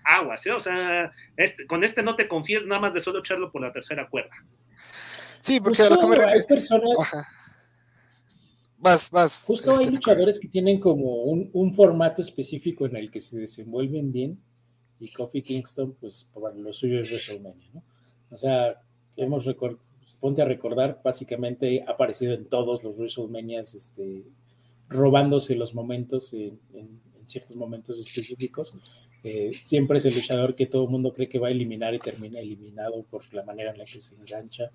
aguas, ¿eh? O sea, este, con este no te confíes nada más de solo echarlo por la tercera cuerda. Sí, porque a lo que me hay personas. Vas, vas. Justo hay este, luchadores que tienen como un, un, formato específico en el que se desenvuelven bien y Kofi Kingston, pues para lo suyo es WrestleMania, ¿no? O sea, hemos recordado ponte a recordar, básicamente ha aparecido en todos los WrestleManias, este, robándose los momentos en, ciertos momentos específicos. Eh, siempre es el luchador que todo el mundo cree que va a eliminar y termina eliminado por la manera en la que se engancha.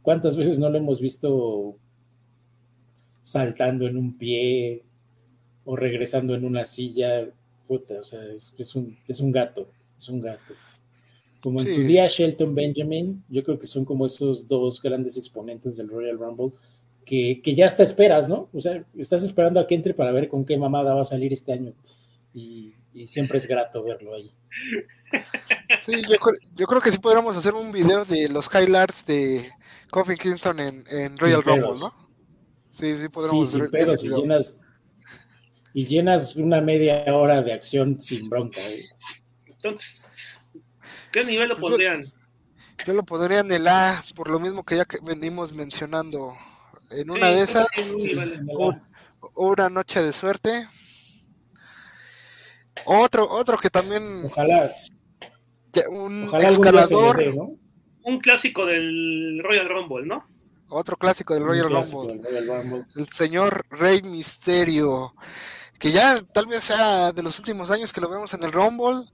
¿Cuántas veces no lo hemos visto saltando en un pie o regresando en una silla? puta, o sea, es, un gato, es un gato. Como en Sí. su día Shelton Benjamin, yo creo que son como esos dos grandes exponentes del Royal Rumble que, que ya hasta esperas, ¿no? O sea, estás esperando a que entre para ver con qué mamada va a salir este año. Y, y siempre es grato verlo ahí. Sí, yo, creo- yo creo que sí podríamos hacer un video de los highlights de Kofi Kingston en, en Royal Sin Rumble, pedos. ¿no? Sí, sí Sí, podríamos sin y video. llenas, y llenas una media hora de acción sin bronca. ¿eh? Entonces, ¿qué nivel lo Pues yo- pondrían? Yo lo pondría en el A, por lo mismo que ya que venimos mencionando. En una Sí, de esas, un- una noche de suerte. Otro, otro que también, Ojalá, un ojalá escalador, dé, ¿no? Un clásico del Royal Rumble, ¿no? otro clásico del Royal clásico Rumble. del Royal Rumble. el señor Rey Misterio, que ya tal vez sea de los últimos años que lo vemos en el Rumble,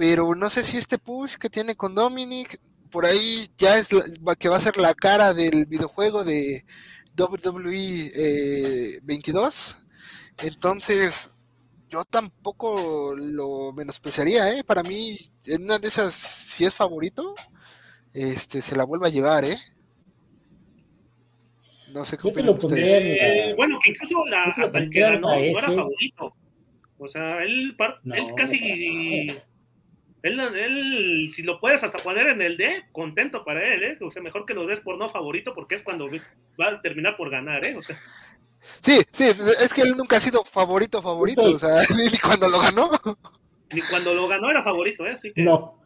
pero no sé si este push que tiene con Dominic, por ahí ya es la- que va a ser la cara del videojuego de WWE eh, 22. Entonces, yo tampoco lo menospreciaría, ¿eh? Para mí, en una de esas, si es favorito, este, se la vuelve a llevar, ¿eh? No sé qué lo Eh, bueno, que incluso la- hasta el que ganó no era favorito. O sea, él, par- No, él casi. Él, él, si lo puedes hasta poner en el D, contento para él, ¿eh? O sea, mejor que lo des por no favorito, porque es cuando va a terminar por ganar, ¿eh? O sea, Sí, sí, es que él nunca ha sido favorito, favorito, o sea, ni cuando lo ganó. ni cuando lo ganó era favorito, ¿eh? Así que. No,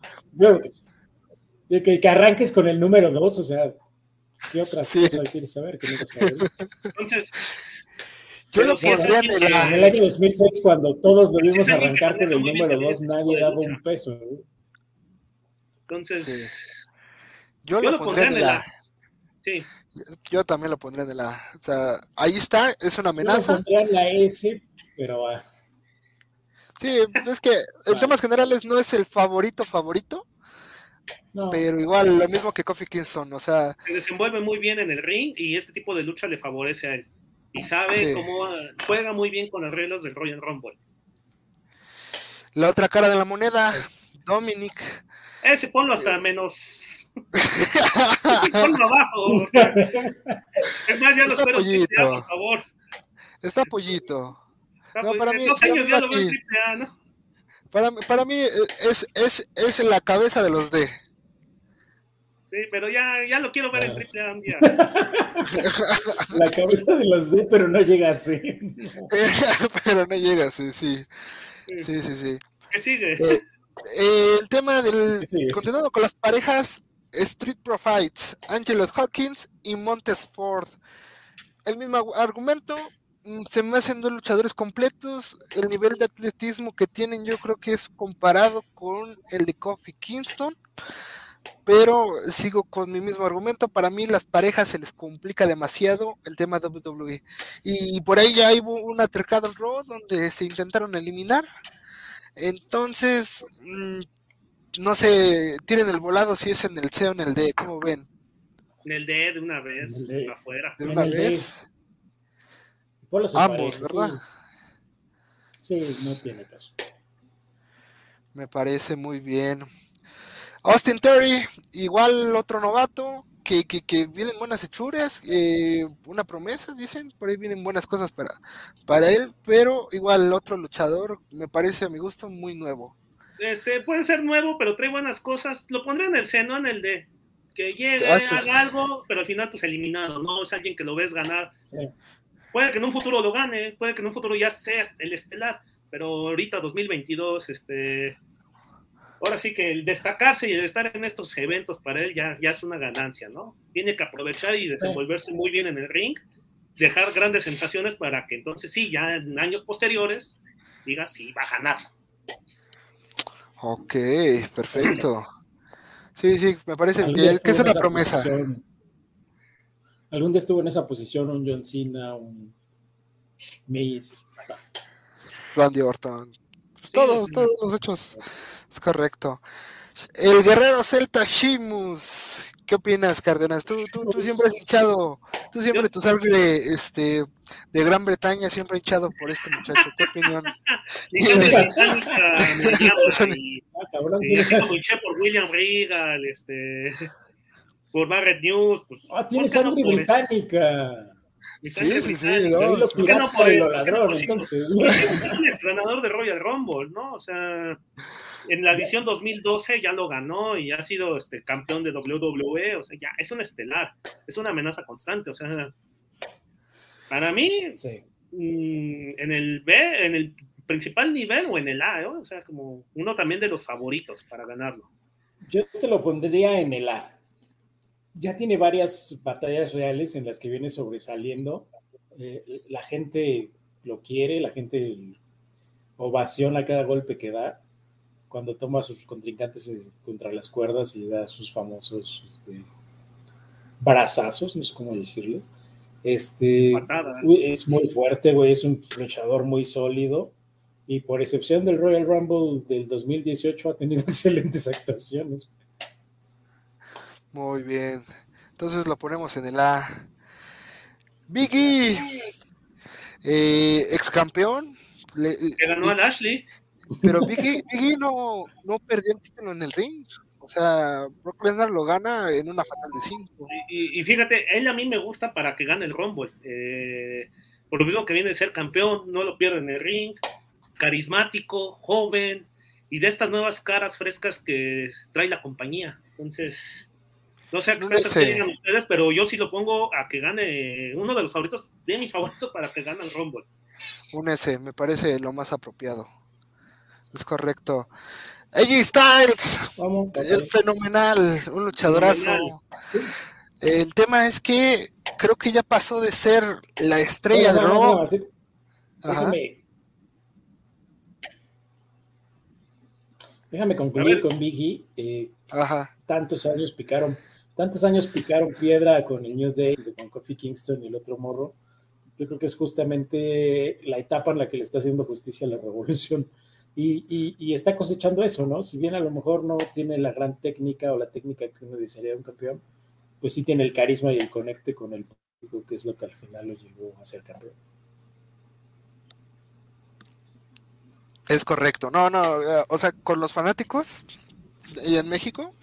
que, que, que arranques con el número dos, o sea, ¿qué otras Sí. cosas quieres saber? Que no? Entonces, Yo lo el que- A. En el año 2006, cuando todos arrancarte maneja del muy bien número también dos, este tipo nadie de daba un peso. ¿eh? entonces, Sí. Yo, yo lo pondría en el A. A. Sí, Yo también lo pondría en el A. O sea, ahí está, es una Yo lo amenaza. pondría en la S, pero ah, Sí, es que en temas generales no es el favorito favorito, no. pero igual lo mismo que Kofi Kingston, o sea, se desenvuelve muy bien en el ring y este tipo de lucha le favorece a él. Y sabe Sí. cómo juega muy bien con las reglas del Royal Rumble. la otra cara de la moneda, Dominic. Ese ponlo hasta menos. ponlo abajo. Es más, ya lo espero pollito. por favor. Está pollito. Está No, para en mí- dos para años mí ya va lo veo en aquí. triple A, ¿no? Para, para mí es, es, es la cabeza de los D. Sí, pero ya, ya lo quiero ver en triple A un día. la cabeza de los D, pero no llega a ser. no. pero no llega, sí, sí. Sí, sí, sí. ¿Qué sigue? Eh, eh, el tema del. Sí. Continuando con las parejas, Street Profits, Angelo Hawkins y Montes Ford. El mismo argumento, mm, se me hacen dos luchadores completos. El nivel de atletismo que tienen, yo creo que es comparado con el de Kofi Kingston. Pero sigo con mi mismo argumento. Para mí, las parejas se les complica demasiado el tema de WWE. Y por ahí ya hubo un atercado en Raw donde se intentaron eliminar. Entonces, mm, no sé, tienen el volado si es en el C o en el D, ¿cómo ven? En el D de una vez, afuera. ¿De una vez? Ambos, pareja, ¿verdad? Sí. Sí, no tiene caso. Me parece muy bien. Austin Terry, igual otro novato, que, que, que vienen buenas hechuras, eh, una promesa, dicen, por ahí vienen buenas cosas para, para él, pero igual otro luchador, me parece a mi gusto muy nuevo. Este, puede ser nuevo, pero trae buenas cosas. Lo pondré en el C, no en el D. Que llegue, Ah, pues- haga algo, pero al final pues eliminado, ¿no? Es alguien que lo ves ganar. Sí. Puede que en un futuro lo gane, puede que en un futuro ya sea el estelar, pero ahorita 2022, este... Ahora sí que el destacarse y el estar en estos eventos para él ya, ya es una ganancia, ¿no? Tiene que aprovechar y desenvolverse muy bien en el ring, dejar grandes sensaciones para que entonces sí, ya en años posteriores, diga sí, va a ganar. Ok, perfecto. Sí, sí, me parece que, que es una esa promesa. posición- Algún día estuvo en esa posición un John Cena, un Miz. Randy Orton. Sí, todos, sí. todos los hechos. Es correcto. El guerrero celta Shimus ¿Qué opinas, Cárdenas? Tú, tú, tú siempre has hinchado, tú siempre tu sangre este, de Gran Bretaña siempre ha hinchado por este muchacho. ¿Qué opinión? hinché por William Regal, este, por Barrett News. Pues, ah, tiene sangre británica. Sí, sí, sí. No, lo no por el ladrón, entonces. Es ganador de Royal Rumble, ¿no? O sea, en la edición 2012 ya lo ganó y ha sido este campeón de WWE, o sea, ya es un estelar, es una amenaza constante, o sea, para mí, mm, en el B, en el principal nivel o en el A, o sea, como uno también de los favoritos para ganarlo. Yo te lo pondría en el A ya tiene varias batallas reales en las que viene sobresaliendo. Eh, la gente lo quiere, la gente ovaciona cada golpe que da cuando toma a sus contrincantes contra las cuerdas y da sus famosos este, brazazos, no sé cómo decirles. Este, es muy fuerte, güey, es un luchador muy sólido y por excepción del Royal Rumble del 2018 ha tenido excelentes actuaciones. Muy bien. Entonces lo ponemos en el A. Biggie, eh, ex campeón. que ganó al Ashley. Pero Biggie, no, no perdió el título en el ring. O sea, Brock Lesnar lo gana en una fatal de 5. Y, fíjate, él a mí me gusta para que gane el Rumble. Eh, por lo mismo que viene de ser campeón, no lo pierde en el ring. Carismático, joven y de estas nuevas caras frescas que trae la compañía. Entonces, no sé qué digan ustedes, pero yo sí lo pongo a que gane uno de los favoritos, de mis favoritos para que gane el Rumble. Un S, me parece lo más apropiado. Es correcto. AJ Styles, el fenomenal, un luchadorazo. El tema es que creo que ya pasó de ser la estrella de Raw. Déjame, concluir con Biggie. Eh, Ajá. Tantos años picaron tantos años picaron piedra con el New Day, con Kofi Kingston y el otro morro. Yo creo que es justamente la etapa en la que le está haciendo justicia a la revolución. Y, está cosechando eso, ¿no? Si bien a lo mejor no tiene la gran técnica o la técnica que uno desearía de un campeón, pues sí tiene el carisma y el conecte con el público, que es lo que al final lo llevó a ser campeón. Es correcto. No, no, eh, o sea, con los fanáticos y en México,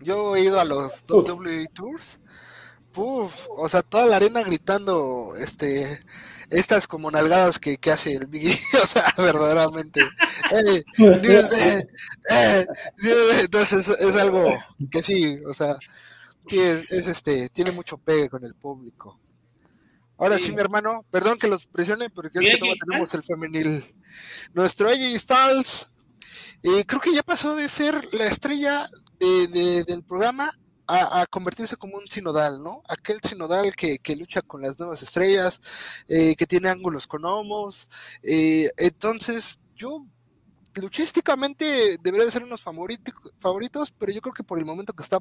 yo he ido a los WWE Tours. Puf, o sea, toda la arena gritando, este, estas como nalgadas que, hace el Biggie, o sea, verdaderamente. Eh, eh, entonces es, algo que sí, o sea, sí es, este, tiene mucho pegue con el público. Ahora sí, mi hermano, perdón que los presione, porque es que tenemos el femenil. Nuestro AJ Styles, eh, creo que ya pasó de ser la estrella del programa a, convertirse como un sinodal, ¿no? Aquel sinodal que, lucha con las nuevas estrellas, eh, que tiene ángulos con homos. Eh, entonces, yo luchísticamente debería de ser unos favoritos, pero yo creo que por el momento que está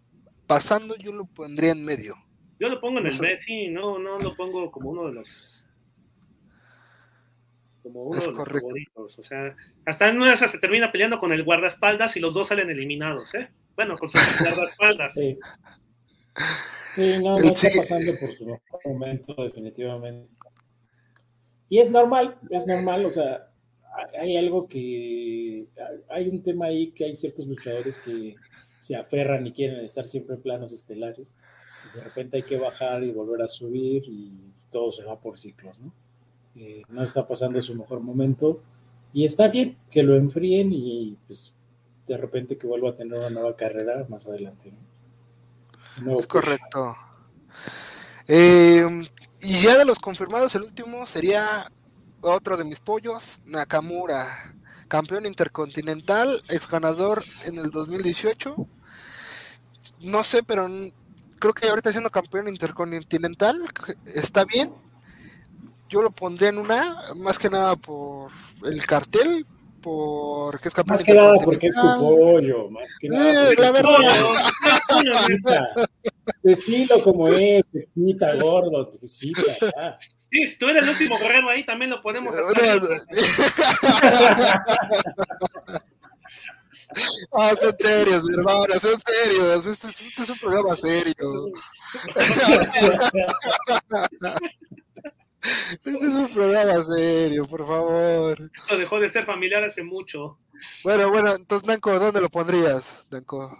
pasando, yo lo pondría en medio. Yo lo pongo en el B, sí, no, no lo pongo como uno de los como uno de los favoritos. O sea, hasta en una de esas se termina peleando con el guardaespaldas y los dos salen eliminados, ¿eh? Bueno, con sus guardaespaldas. Sí. sí, no, no está pasando por su mejor momento, definitivamente. Y es normal, es normal, o sea, hay algo que. Hay un tema ahí que hay ciertos luchadores que se aferran y quieren estar siempre en planos estelares. de repente hay que bajar y volver a subir y todo se va por ciclos, ¿no? Eh, no está pasando su mejor momento y está bien que lo enfríen y pues de repente que vuelva a tener una nueva carrera más adelante. es correcto. Eh, y ya de los confirmados, el último sería otro de mis pollos, Nakamura, campeón intercontinental, ex ganador en el 2018. No sé, pero creo que ahorita siendo campeón intercontinental está bien. Yo lo pondría en una, más que nada por el cartel, porque es capaz Más que nada porque es tu pollo, más que nada. la verdad. Decilo como es, tecita gordo, tecita. Sí, si tú eres el último guerrero ahí, también lo podemos hacer. Ah, sean serios, mi hermano, sean serios. Este, es- este es un programa serio. Este es un programa serio, por favor. Esto dejó de ser familiar hace mucho. Bueno, bueno, entonces, Nanco, ¿dónde lo pondrías, Nanco?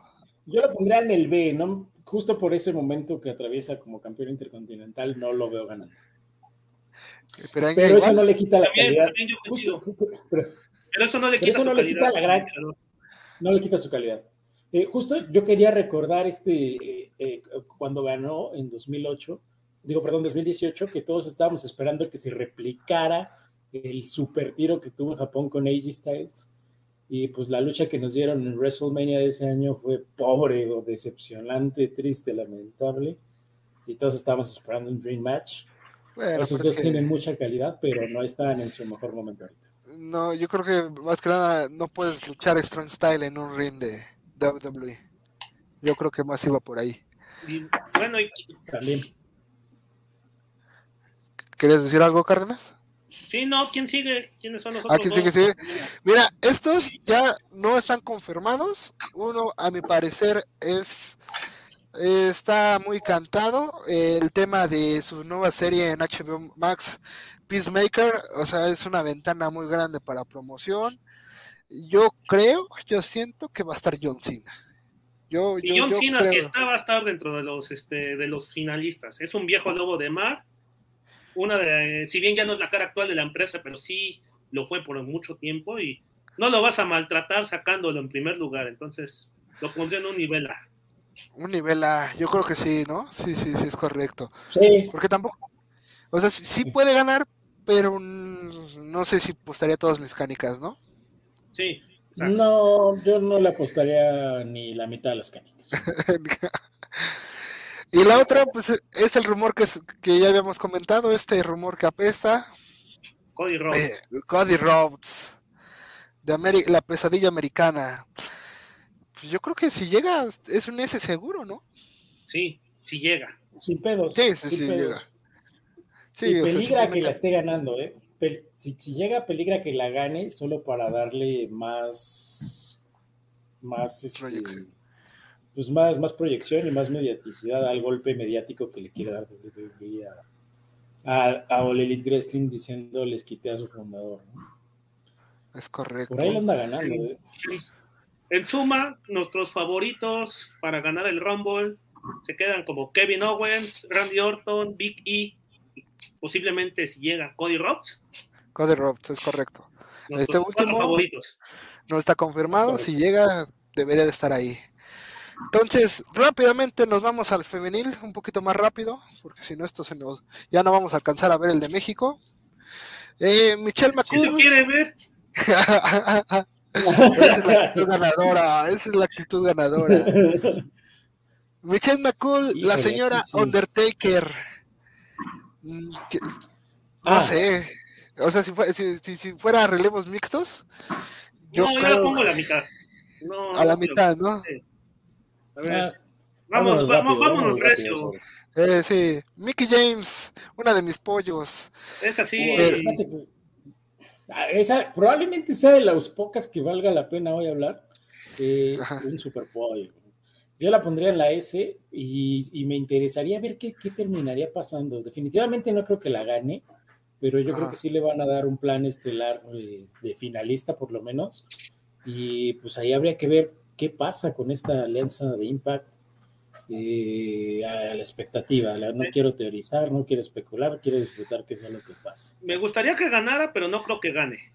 Yo lo pondría en el B, ¿no? Justo por ese momento que atraviesa como campeón intercontinental, no lo veo ganando. Pero eso igual. no le quita la También, calidad. también. Justo, pero Pero eso no le quita eso su no le calidad quita la gran- no le quita su calidad. Eh, justo yo quería recordar este, eh, eh, cuando ganó en 2008, digo, perdón, 2018, que todos estábamos esperando que se replicara el super tiro que tuvo en Japón con AJ Styles. Y pues la lucha que nos dieron en WrestleMania de ese año fue pobre o decepcionante, triste, lamentable. Y todos estábamos esperando un Dream Match. Bueno, Esos pero es dos que- tienen mucha calidad, pero no están en su mejor momento ahorita. No, yo creo que más que nada no puedes luchar Strong Style en un ring de WWE. Yo creo que más iba por ahí. Y, bueno, y- También. ¿Querías decir algo, Cárdenas? sí, no, ¿quién sigue? ¿Quiénes son los Ah, otros ¿quién sigue? Mira, estos ya no están confirmados. Uno, a mi parecer, es eh, está muy cantado. El tema de su nueva serie en HBO Max, Peacemaker, o sea, es una ventana muy grande para promoción. Yo creo, yo siento que va a estar John Cena. Yo, Y yo, John yo Cena, si está, va a estar dentro de los, este, de los finalistas. Es un viejo lobo de mar. Una de, si bien ya no es la cara actual de la empresa, pero sí lo fue por mucho tiempo y no lo vas a maltratar sacándolo en primer lugar. Entonces, lo pondría en un nivel A. Un nivel A, yo creo que sí, ¿no? Sí, sí, sí, es correcto. Sí, Porque tampoco, o sea, sí, sí puede ganar, pero no sé si apostaría todas mis canicas, ¿no? Sí, exacto. No, yo no le apostaría ni la mitad de las canicas. y la otra, pues es el rumor que, es- que ya habíamos comentado, este rumor que apesta, Cody Rhodes. eh, Cody Rhodes, de Ameri- la pesadilla americana. Pues yo creo que si llega, es un S seguro, ¿no? Sí, si llega. Sin pedos. Sí, sí, sin sí, pedos. llega. Sí, y o sea, peligra que la esté ganando, ¿eh? Pel- si, si llega, peligra que la gane solo para darle más. Más. este, Proyección. Pues más, más proyección y más mediaticidad al golpe mediático que le quiere dar WWE a, a, a All Elite Wrestling diciendo les quité a su fundador. ¿no? Es correcto. Por ahí lo anda ganando, ¿eh? En suma, nuestros favoritos para ganar el Rumble se quedan como Kevin Owens, Randy Orton, Big E, y posiblemente si llega Cody Rhodes. Cody Rhodes, es correcto. Nuestros Este último- favoritos. No está confirmado, Es si llega debería de estar ahí. Entonces, rápidamente nos vamos al femenil, un poquito más rápido, porque si no esto se nos ya no vamos a alcanzar a ver el de México. Eh, Michelle Si lo McCool, quiere ver, esa es la actitud ganadora, esa es la actitud ganadora. Michelle McCool, la señora sí. Undertaker. Mm, no Ah. sé, o sea, si, fue- si, si- si fuera relevos mixtos, yo no, yo creo lo pongo a la mitad. No, a la mitad, ¿no? A ver, Ah, vamos, vamos, rápido, vámonos rápido, recio. Eh, sí, Mickey James, una de mis pollos. Es así. Pero- Fíjate que- Ah, Esa probablemente sea de las pocas que valga la pena hoy hablar. eh, un Super Bowl. Yo la pondría en la S y, y me interesaría ver qué, qué terminaría pasando. Definitivamente no creo que la gane, pero yo creo que sí le van a dar un plan estelar eh, de finalista por lo menos. Y pues ahí habría que ver qué pasa con esta alianza de Impact eh, a la expectativa. La- no quiero teorizar, no quiero especular, quiero disfrutar qué sea lo que pasa. Me gustaría que ganara, pero no creo que gane.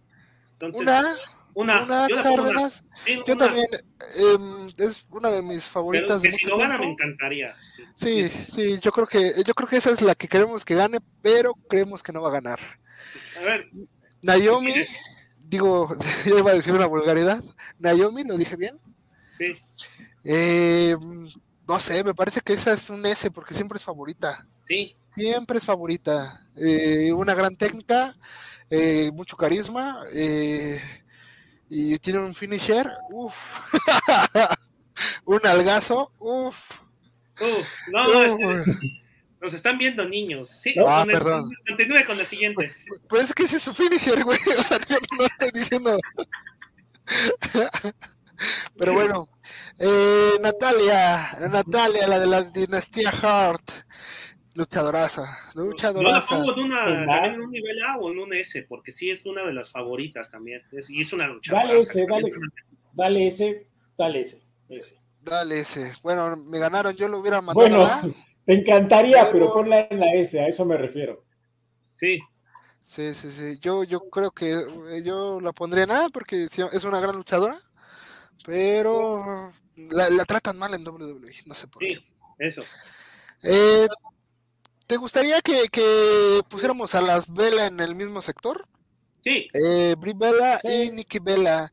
Entonces, Una, una, una yo una. Cárdenas. Sí, Yo también, em, es una de mis pero favoritas de que si lo gana me encantaría. Sí, sí, yo creo que yo creo que esa es la que queremos que gane, pero creemos que no va a ganar. A ver, Naomi, digo, yo iba a decir una vulgaridad. Naomi, lo dije bien. Sí, Eh, no sé, me parece que esa es un S porque siempre es favorita. sí. Siempre es favorita. Eh, una gran técnica, eh, mucho carisma y tiene un finisher. Uf. un algazo. Uf. Uf, no, este, Uf. nos están viendo niños. Sí, Ah, con perdón. continúe con la siguiente. Pues es que ese es su finisher, güey. O sea, yo no estoy diciendo. Pero bueno, eh, Natalia, Natalia, la de la dinastía Hart, luchadoraza, Yo la luchadoraza. pongo en, una, también en un nivel A o en un S, porque sí es una de las favoritas también. Es- y es una luchadora. Dale ese, dale, dale ese, dale ese, ese. Dale ese. Bueno, me ganaron, yo lo hubiera mandado Bueno, a- te encantaría, Pero- pero ponla en la S, a eso me refiero. Sí, Sí, sí, sí. Yo, yo creo que eh, yo la pondría en A porque es una gran luchadora, pero la, la tratan mal en WWE, no sé por qué. sí, eso. Eh, ¿Te gustaría que, que pusiéramos a las Vela en el mismo sector? Sí, Eh, Brie Bella Sí. y Nikki Bella.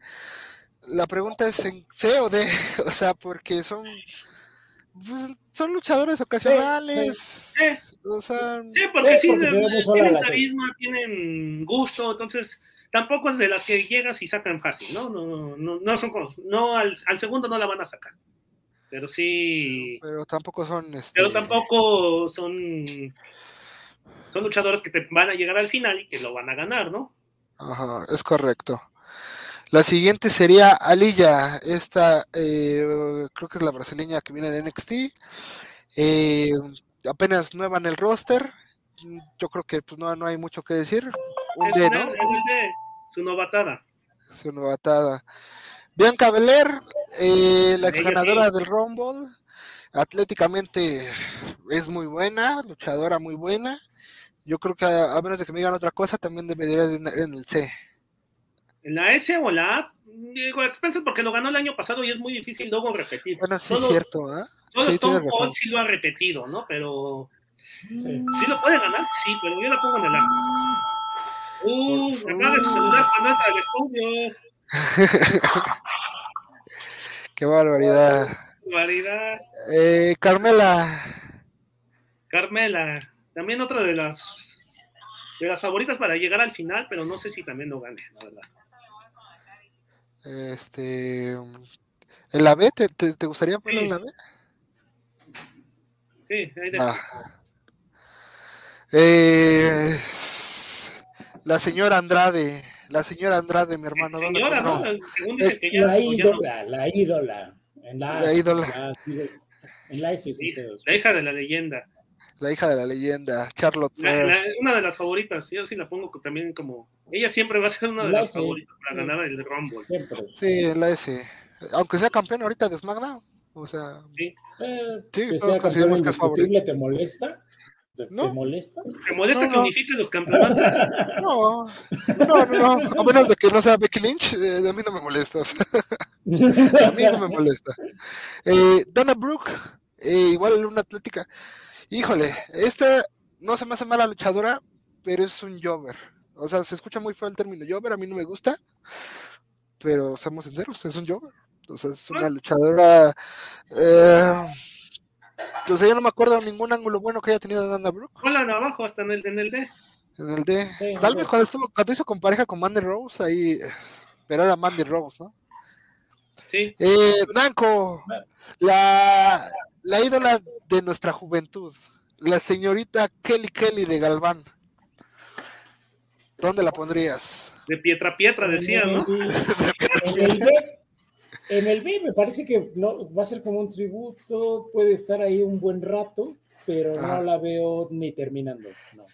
La pregunta es en C o D, o sea, porque son pues, son luchadores ocasionales, sí. o sea, sí, porque Sí, sí, porque tienen carisma, tienen gusto, entonces tampoco es de las que llegas y sacan fácil, ¿no? No, no, no, son cosas, no al, al segundo no la van a sacar. Pero sí, pero tampoco son este, pero tampoco son son luchadores que te van a llegar al final y que lo van a ganar, ¿no? Ajá, es correcto. La siguiente sería Alilla, esta eh, creo que es la brasileña que viene de NXT, eh, apenas nueva en el roster, yo creo que pues no, no hay mucho que decir, un Es D, ¿no? el- el su novatada. Su novatada. Bianca Belair, eh, la ex ganadora sí. del Rumble, atléticamente es muy buena, luchadora muy buena. Yo creo que a, a menos de que me digan otra cosa, también debería de en, en el C. En la S o la A, digo, expensas porque lo ganó el año pasado y es muy difícil luego repetir. Bueno, sí es cierto, ¿eh? Solo Sí, Stone. Cold sí lo ha repetido, ¿no? Pero Sí. sí lo puede ganar, sí, pero yo la pongo en el A. Uh, apaga su celular cuando entra al estudio. Qué barbaridad. Variedad. Eh, Carmela, Carmela, también otra de las de las favoritas para llegar al final, pero no sé si también lo gane, la verdad. este, ¿en la B? ¿Te, te, te gustaría ponerla en la B? Sí, ahí de- Va. Eh, la señora Andrade, la señora Andrade, mi hermano. ¿dónde Señora, ¿no? pondrá? Según dice que ya, La no. ídola, la ídola. En la, La ídola. la- en la S, sí, la hija de la leyenda. La hija de la leyenda, Charlotte La- la- una de las favoritas, yo sí la pongo también como. Ella siempre va a ser una de La las favoritas para ganar el Rumble. siempre. Sí, en la S. Aunque sea campeón ahorita de SmackDown. O sea, Sí. Eh, Sí, que todos sea consideramos que es favorito. ¿te molesta? ¿Te, molesta? ¿Te molesta No, que no. unifique los campeonatos? no, no, no, no. A menos de que no sea Becky Lynch, eh, a mí no me molesta. o sea, a mí no me molesta. Eh, Dana Brooke, eh, igual una atlética. Híjole, esta no se me hace mala luchadora, pero es un jobber. O sea, se escucha muy feo el término jobber, a mí no me gusta, pero seamos sinceros, es un jobber. O sea, es una luchadora. Eh, sea, yo no me acuerdo de ningún ángulo bueno que haya tenido Dana Brooke Hola, abajo, hasta en el, en el D. en el D. Sí, Tal vez cuando estuvo, cuando hizo con pareja con Mandy Rose, ahí, pero era Mandy Rose, ¿no? Sí. Eh, Nanco, la, la ídola de nuestra juventud, la señorita Kelly Kelly de Galván. ¿Dónde la pondrías? De Pietra Pietra, decía, ¿no? En el B, en el B me parece que no va a ser como un tributo, puede estar ahí un buen rato, pero no la veo ni terminando. No.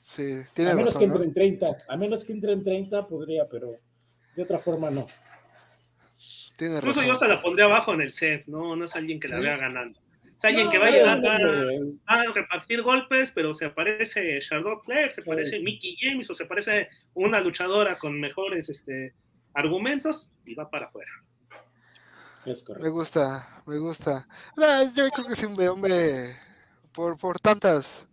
Sí, A tiene menos que razón, entre ¿no? en 30, a menos que entre en 30 podría, pero de otra forma no. Tiene Incluso yo hasta la pondría abajo en el set, ¿no? No es alguien que la Sí. vea ganando. Es alguien No, que va a llegar a, a repartir golpes, pero se aparece Charlotte Flair, se parece Sí. Mickey James o se parece una luchadora con mejores este, argumentos y va para afuera. Es Me gusta, me gusta. Ah, yo creo que sí, un B, hombre, por, por tantas,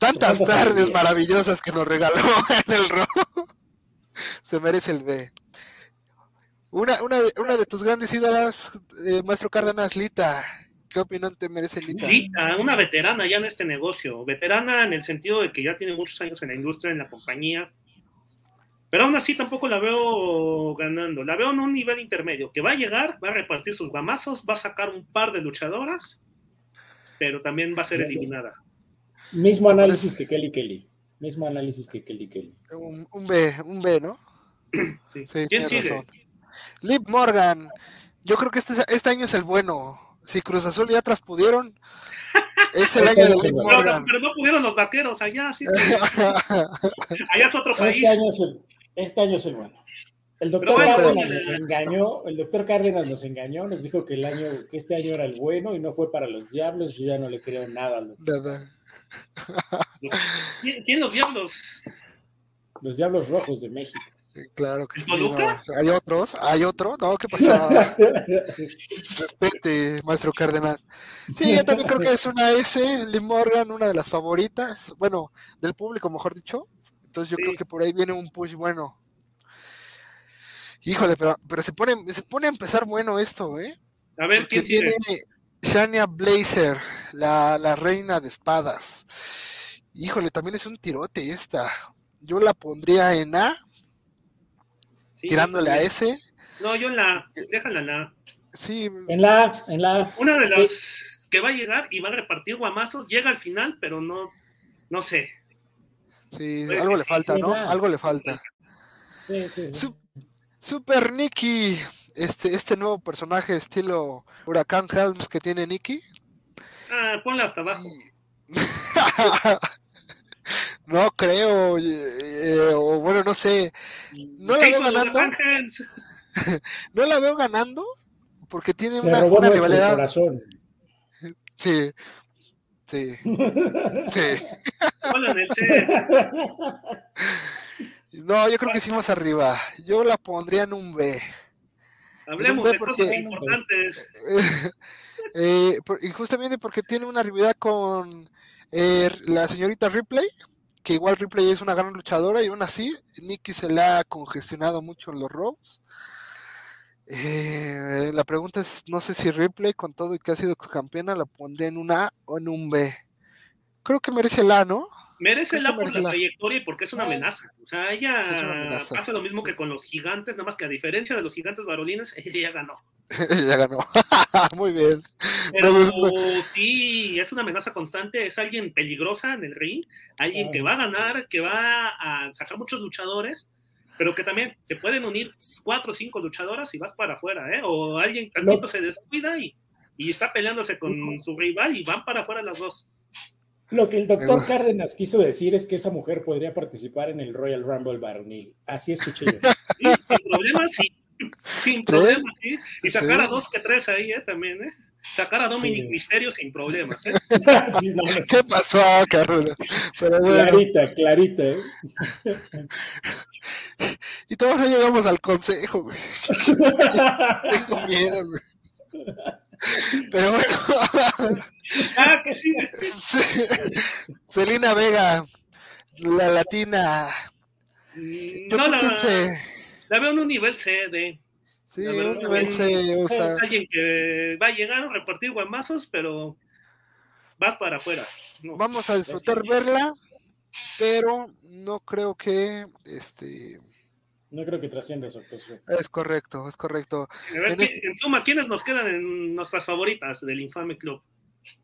tantas tardes maravillosas que nos regaló en el Raw. Se merece el B. Una, una, de, una de tus grandes ídolas, eh, Maestro Cárdenas, Lita. ¿Qué opinión te merece Lita? Lita, una veterana ya en este negocio, veterana en el sentido de que ya tiene muchos años en la industria, en la compañía, pero aún así tampoco la veo ganando, la veo en un nivel intermedio, que va a llegar, va a repartir sus guamazos, va a sacar un par de luchadoras, pero también va a ser eliminada. Mismo análisis que Kelly Kelly. Mismo análisis que Kelly Kelly. Un, un B, un B, ¿no? Sí. Sí, ¿Quién sigue? razón. Liv Morgan. Yo creo que este, este año es el bueno. Si Cruz Azul y Atlas pudieron, es el Este año de. Pero, Morgan. pero no pudieron los vaqueros allá, sí. allá es otro país. Este año es el, este año es el bueno. El doctor bueno, Cárdenas nos engañó, el doctor Cárdenas nos engañó, nos dijo que el año, que este año era el bueno y no fue para los diablos, yo ya no le creo nada a los, Nada. ¿Quién, quién los diablos? los diablos rojos de México. Claro que ¿El sí. Toluca? no. ¿Hay otros? ¿Hay otro? No, ¿qué pasa? Respete, maestro Cárdenas. Sí, yo también creo que es una S, Liv Morgan, una de las favoritas, bueno, del público, mejor dicho. Entonces yo Sí. creo que por ahí viene un push bueno. Híjole, pero, pero se pone, se pone a empezar bueno esto, ¿eh? A ver, Porque ¿quién viene Shania Blazer, la, la reina de espadas. Híjole, también es un tirote esta. Yo la pondría en A, Sí, tirándole a S. No, yo en la. Déjala en la. Sí, En la, en la, Una de las que va a llegar y va a repartir guamazos, llega al final, pero no. No sé. Sí, Pues algo sí, le falta, sí, ¿no? Algo le falta. sí, sí, sí. Su- Super Nicky, este, este nuevo personaje estilo Huracán Helms que tiene Nicky. Ah, ponla hasta abajo. no creo, eh, o bueno, no sé. No la ¿Qué veo ganando. No la veo ganando porque tiene Se una, robó una rivalidad. corazón. Sí, sí, sí. No, yo creo que sí más arriba. Yo la pondría en un B. Hablemos de porque- cosas importantes. Eh, por- y justamente porque tiene una rivalidad con eh, la señorita Ripley, que igual Ripley es una gran luchadora y aún así Nikki se le ha congestionado mucho en los robos. Eh, la pregunta es, no sé si Ripley con todo y que ha sido ex campeona la pondría en un A o en un B. Creo que merece el A, ¿no? Merece la que por la la. trayectoria y porque es una amenaza. O sea, ella amenaza. pasa lo mismo que con los gigantes, nada más que a diferencia de los gigantes varolines, ella ya ganó. ya ganó. Muy bien. Pero sí, es una amenaza constante, es alguien peligrosa en el ring, alguien que va a ganar, que va a sacar muchos luchadores, pero que también se pueden unir cuatro o cinco luchadoras y vas para afuera, ¿eh? O alguien tantito se descuida y, y está peleándose con su rival y van para afuera las dos. Lo que el doctor. Cárdenas quiso decir es que esa mujer podría participar en el Royal Rumble varonil. Así escuché yo. Sí, sin problemas, sí. Sin problemas, sí. Y sacar Sí. a dos que tres ahí, ¿eh? También, ¿eh? Sacar a Dominic Sí. Misterio sin problemas, ¿eh? Sí, no, no, ¿Qué pasó, Carlos? Pero bueno, clarita, clarita. ¿eh? y todos no llegamos al consejo, güey. Tengo miedo, güey. Pero bueno, Ah, que sí. Celina Vega, la latina. Yo No, la, la veo en un nivel C de Sí, verdad, un nivel es- C, o sea, es alguien que va a llegar a repartir guamazos, pero vas para afuera. No. vamos a disfrutar verla, pero no creo que este No creo que trascienda su actuación. es correcto, es correcto. A ver, en ¿qué- este- en suma, ¿quiénes nos quedan en nuestras favoritas del infame club?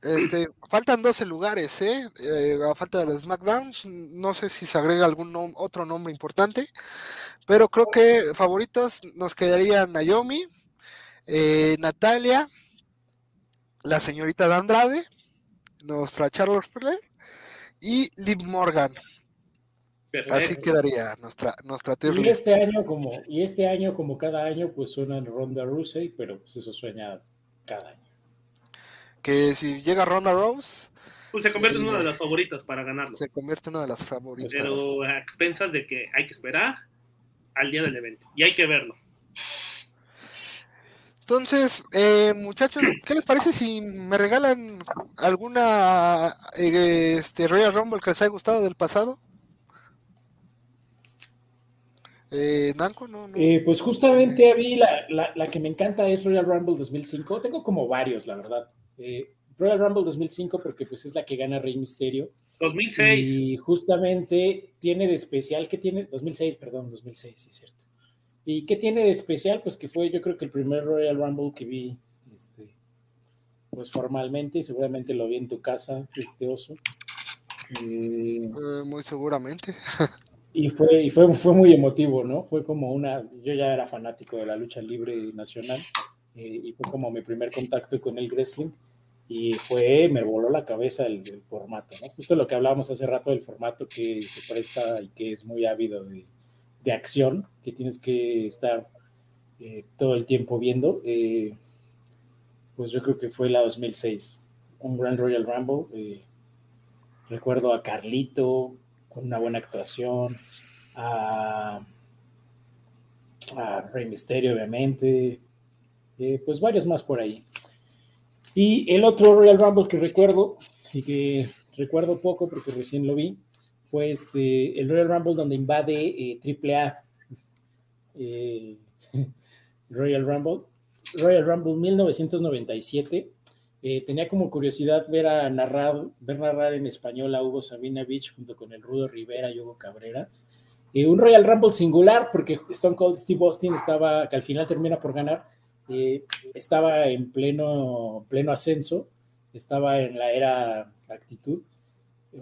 Este, faltan 12 lugares, ¿eh? Eh, a falta del SmackDown, no sé si se agrega algún nom- otro nombre importante, pero creo que favoritos nos quedarían Naomi, eh, Natalia, la señorita de Andrade, nuestra Charlotte Flair y Liv Morgan. Así quedaría nuestra nuestra Y este año, como, y este año, como cada año, pues suena Ronda Rousey, pero pues eso sueña cada año. Que si llega Ronda Rose, Pues se convierte en una de las favoritas para ganarlo, se convierte en una de las favoritas. pero a expensas de que hay que esperar al día del evento y hay que verlo. Entonces, eh, muchachos, ¿qué les parece si me regalan alguna eh, este Royal Rumble que les haya gustado del pasado? Eh, Nanco, no, no. Eh, pues justamente a mí la, la- la que me encanta es Royal Rumble 2005. Tengo como varios, la verdad. Eh, Royal Rumble 2005 porque pues es la que gana Rey Misterio. 2006, Y justamente tiene de especial, ¿qué tiene? 2006, perdón, 2006, sí es cierto. ¿Y qué tiene de especial? Pues que fue yo creo que el primer Royal Rumble que vi, este, pues formalmente, y seguramente lo vi en tu casa, este oso. Eh, Eh, muy seguramente. Y fue, y fue, fue muy emotivo, ¿no? Fue como una, yo ya era fanático de la lucha libre nacional eh, y fue como mi primer contacto con el wrestling y fue, me voló la cabeza el, formato. Justo lo que hablábamos hace rato del formato que se presta y que es muy ávido de, de acción, que tienes que estar eh, todo el tiempo viendo, eh, pues yo creo que fue la 2006, un Grand Royal Rumble. recuerdo a Carlito, con una buena actuación, a, Rey Misterio, obviamente, eh, pues varios más por ahí. Y el otro Royal Rumble que recuerdo, y que recuerdo poco porque recién lo vi, fue este, el Royal Rumble donde invade eh, AAA. Eh, Royal Rumble. Royal Rumble 1997. Eh, tenía como curiosidad ver a narrar, ver narrar en español a Hugo Sabina Beach junto con el Rudo Rivera y Hugo Cabrera. Eh, un Royal Rumble singular porque Stone Cold Steve Austin estaba, que al final termina por ganar, eh, estaba en pleno, pleno ascenso, estaba en la era actitud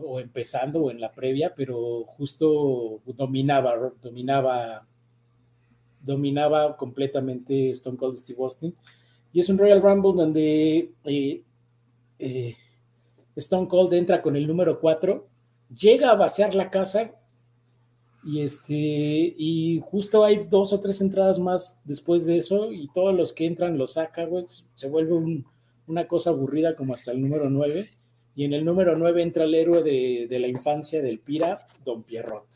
o empezando o en la previa, pero justo dominaba, dominaba, dominaba completamente Stone Cold Steve Austin. Y es un Royal Rumble donde eh, eh, Stone Cold entra con el número 4, llega a vaciar la casa y este y justo hay dos o tres entradas más después de eso y todos los que entran los saca, se vuelve una cosa aburrida como hasta el número 9 y en el número 9 entra el héroe de, la infancia del Pira, Don Pierrot.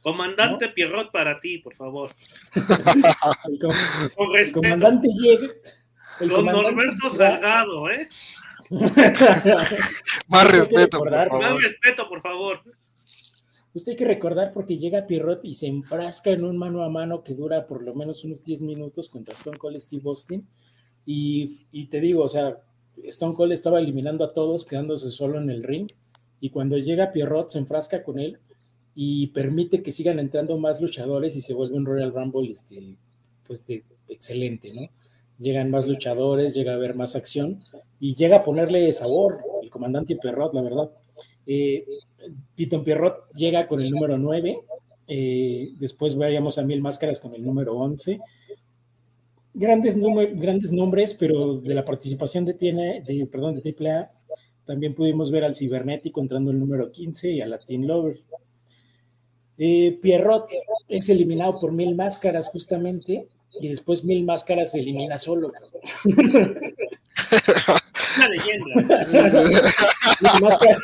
Comandante Pierrot para ti, por favor. el comandante llega Don Norberto Salgado, ¿eh? Más respeto, por favor. Más respeto, por favor. Usted hay que recordar porque llega Pierrot y se enfrasca en un mano a mano que dura por lo menos unos 10 minutos contra Stone Cold Steve Austin. Y, te digo, o sea, Stone Cold estaba eliminando a todos, quedándose solo en el ring. Y cuando llega Pierrot, se enfrasca con él y permite que sigan entrando más luchadores y se vuelve un Royal Rumble este, pues excelente, ¿no? llegan más luchadores, llega a haber más acción y llega a ponerle sabor el comandante Pierrot, la verdad. Eh, Piton Pierrot llega con el número 9, eh, después veríamos a Mil Máscaras con el número 11. Grandes, grandes nombres, pero de la participación de, tiene, perdón, de AAA, también pudimos ver al Cibernético entrando el número 15 y a Latin Lover. Eh, Pierrot es eliminado por Mil Máscaras justamente y después Mil Máscaras se elimina solo. una leyenda. Mil Máscaras.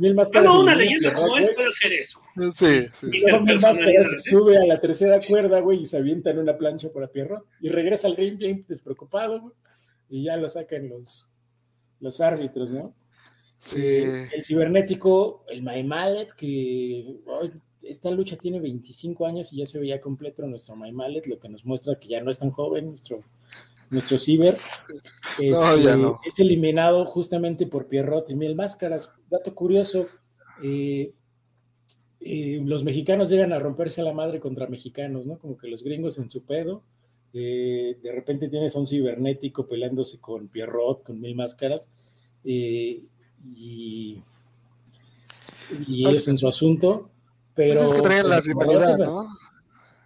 Mil Máscaras no, una leyenda como él puede hacer eso. Sí, sí. Mil Máscaras sube a la tercera cuerda, güey, y se avienta en una plancha para Pierrot. Y regresa al ring bien despreocupado, güey. Y ya lo sacan los, los árbitros, ¿no? Sí. Eh, el cibernético, el My Mallet, que esta lucha tiene 25 años y ya se veía completo nuestro My Mallet, lo que nos muestra que ya no es tan joven nuestro, nuestro ciber. Este, es eliminado justamente por Pierrot y Mil Máscaras. Dato curioso, eh, eh, los mexicanos llegan a romperse a la madre contra mexicanos, ¿no? Como que los gringos en su pedo. Eh, de repente tienes a un cibernético peleándose con Pierrot, con Mil Máscaras. y, y ellos en su asunto. Pero, pues es que traen la rivalidad, ¿no?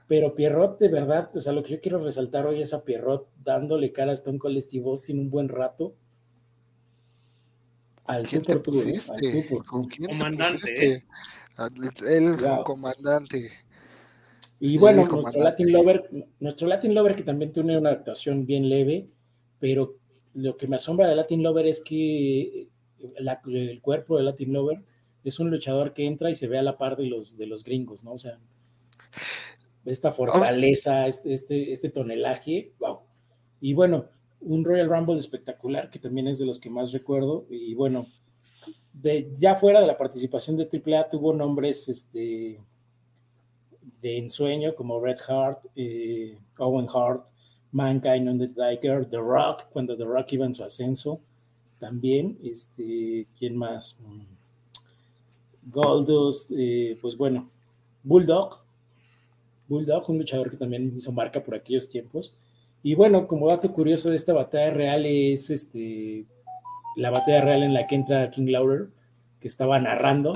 Pero Pierrot, de verdad, o sea, lo que yo quiero resaltar hoy es a Pierrot dándole cara a Stone Cold Steve Austin un buen rato. Al ¿Quién te pusiste? ¿Con quién comandante, El, comandante. Y bueno, nuestro Latin Lover, nuestro Latin Lover que también tiene una actuación bien leve, pero lo que me asombra de Latin Lover es que el cuerpo de Latin Lover es un luchador que entra y se ve a la par de los, de los gringos, ¿no? O sea, esta fortaleza, este, este, este tonelaje, wow. Y bueno, un Royal Rumble espectacular, que también es de los que más recuerdo, y bueno, de, ya fuera de la participación de AAA tuvo nombres este, de ensueño como Red Hart, eh, Owen Hart, Mankind on the Tiger, The Rock, cuando The Rock iba en su ascenso, también, este, ¿quién más? Mm, Goldust, eh, pues bueno, Bulldog, Bulldog, un luchador que también hizo marca por aquellos tiempos. Y bueno, como dato curioso de esta batalla real es este la batalla real en la que entra King Lauder, que estaba narrando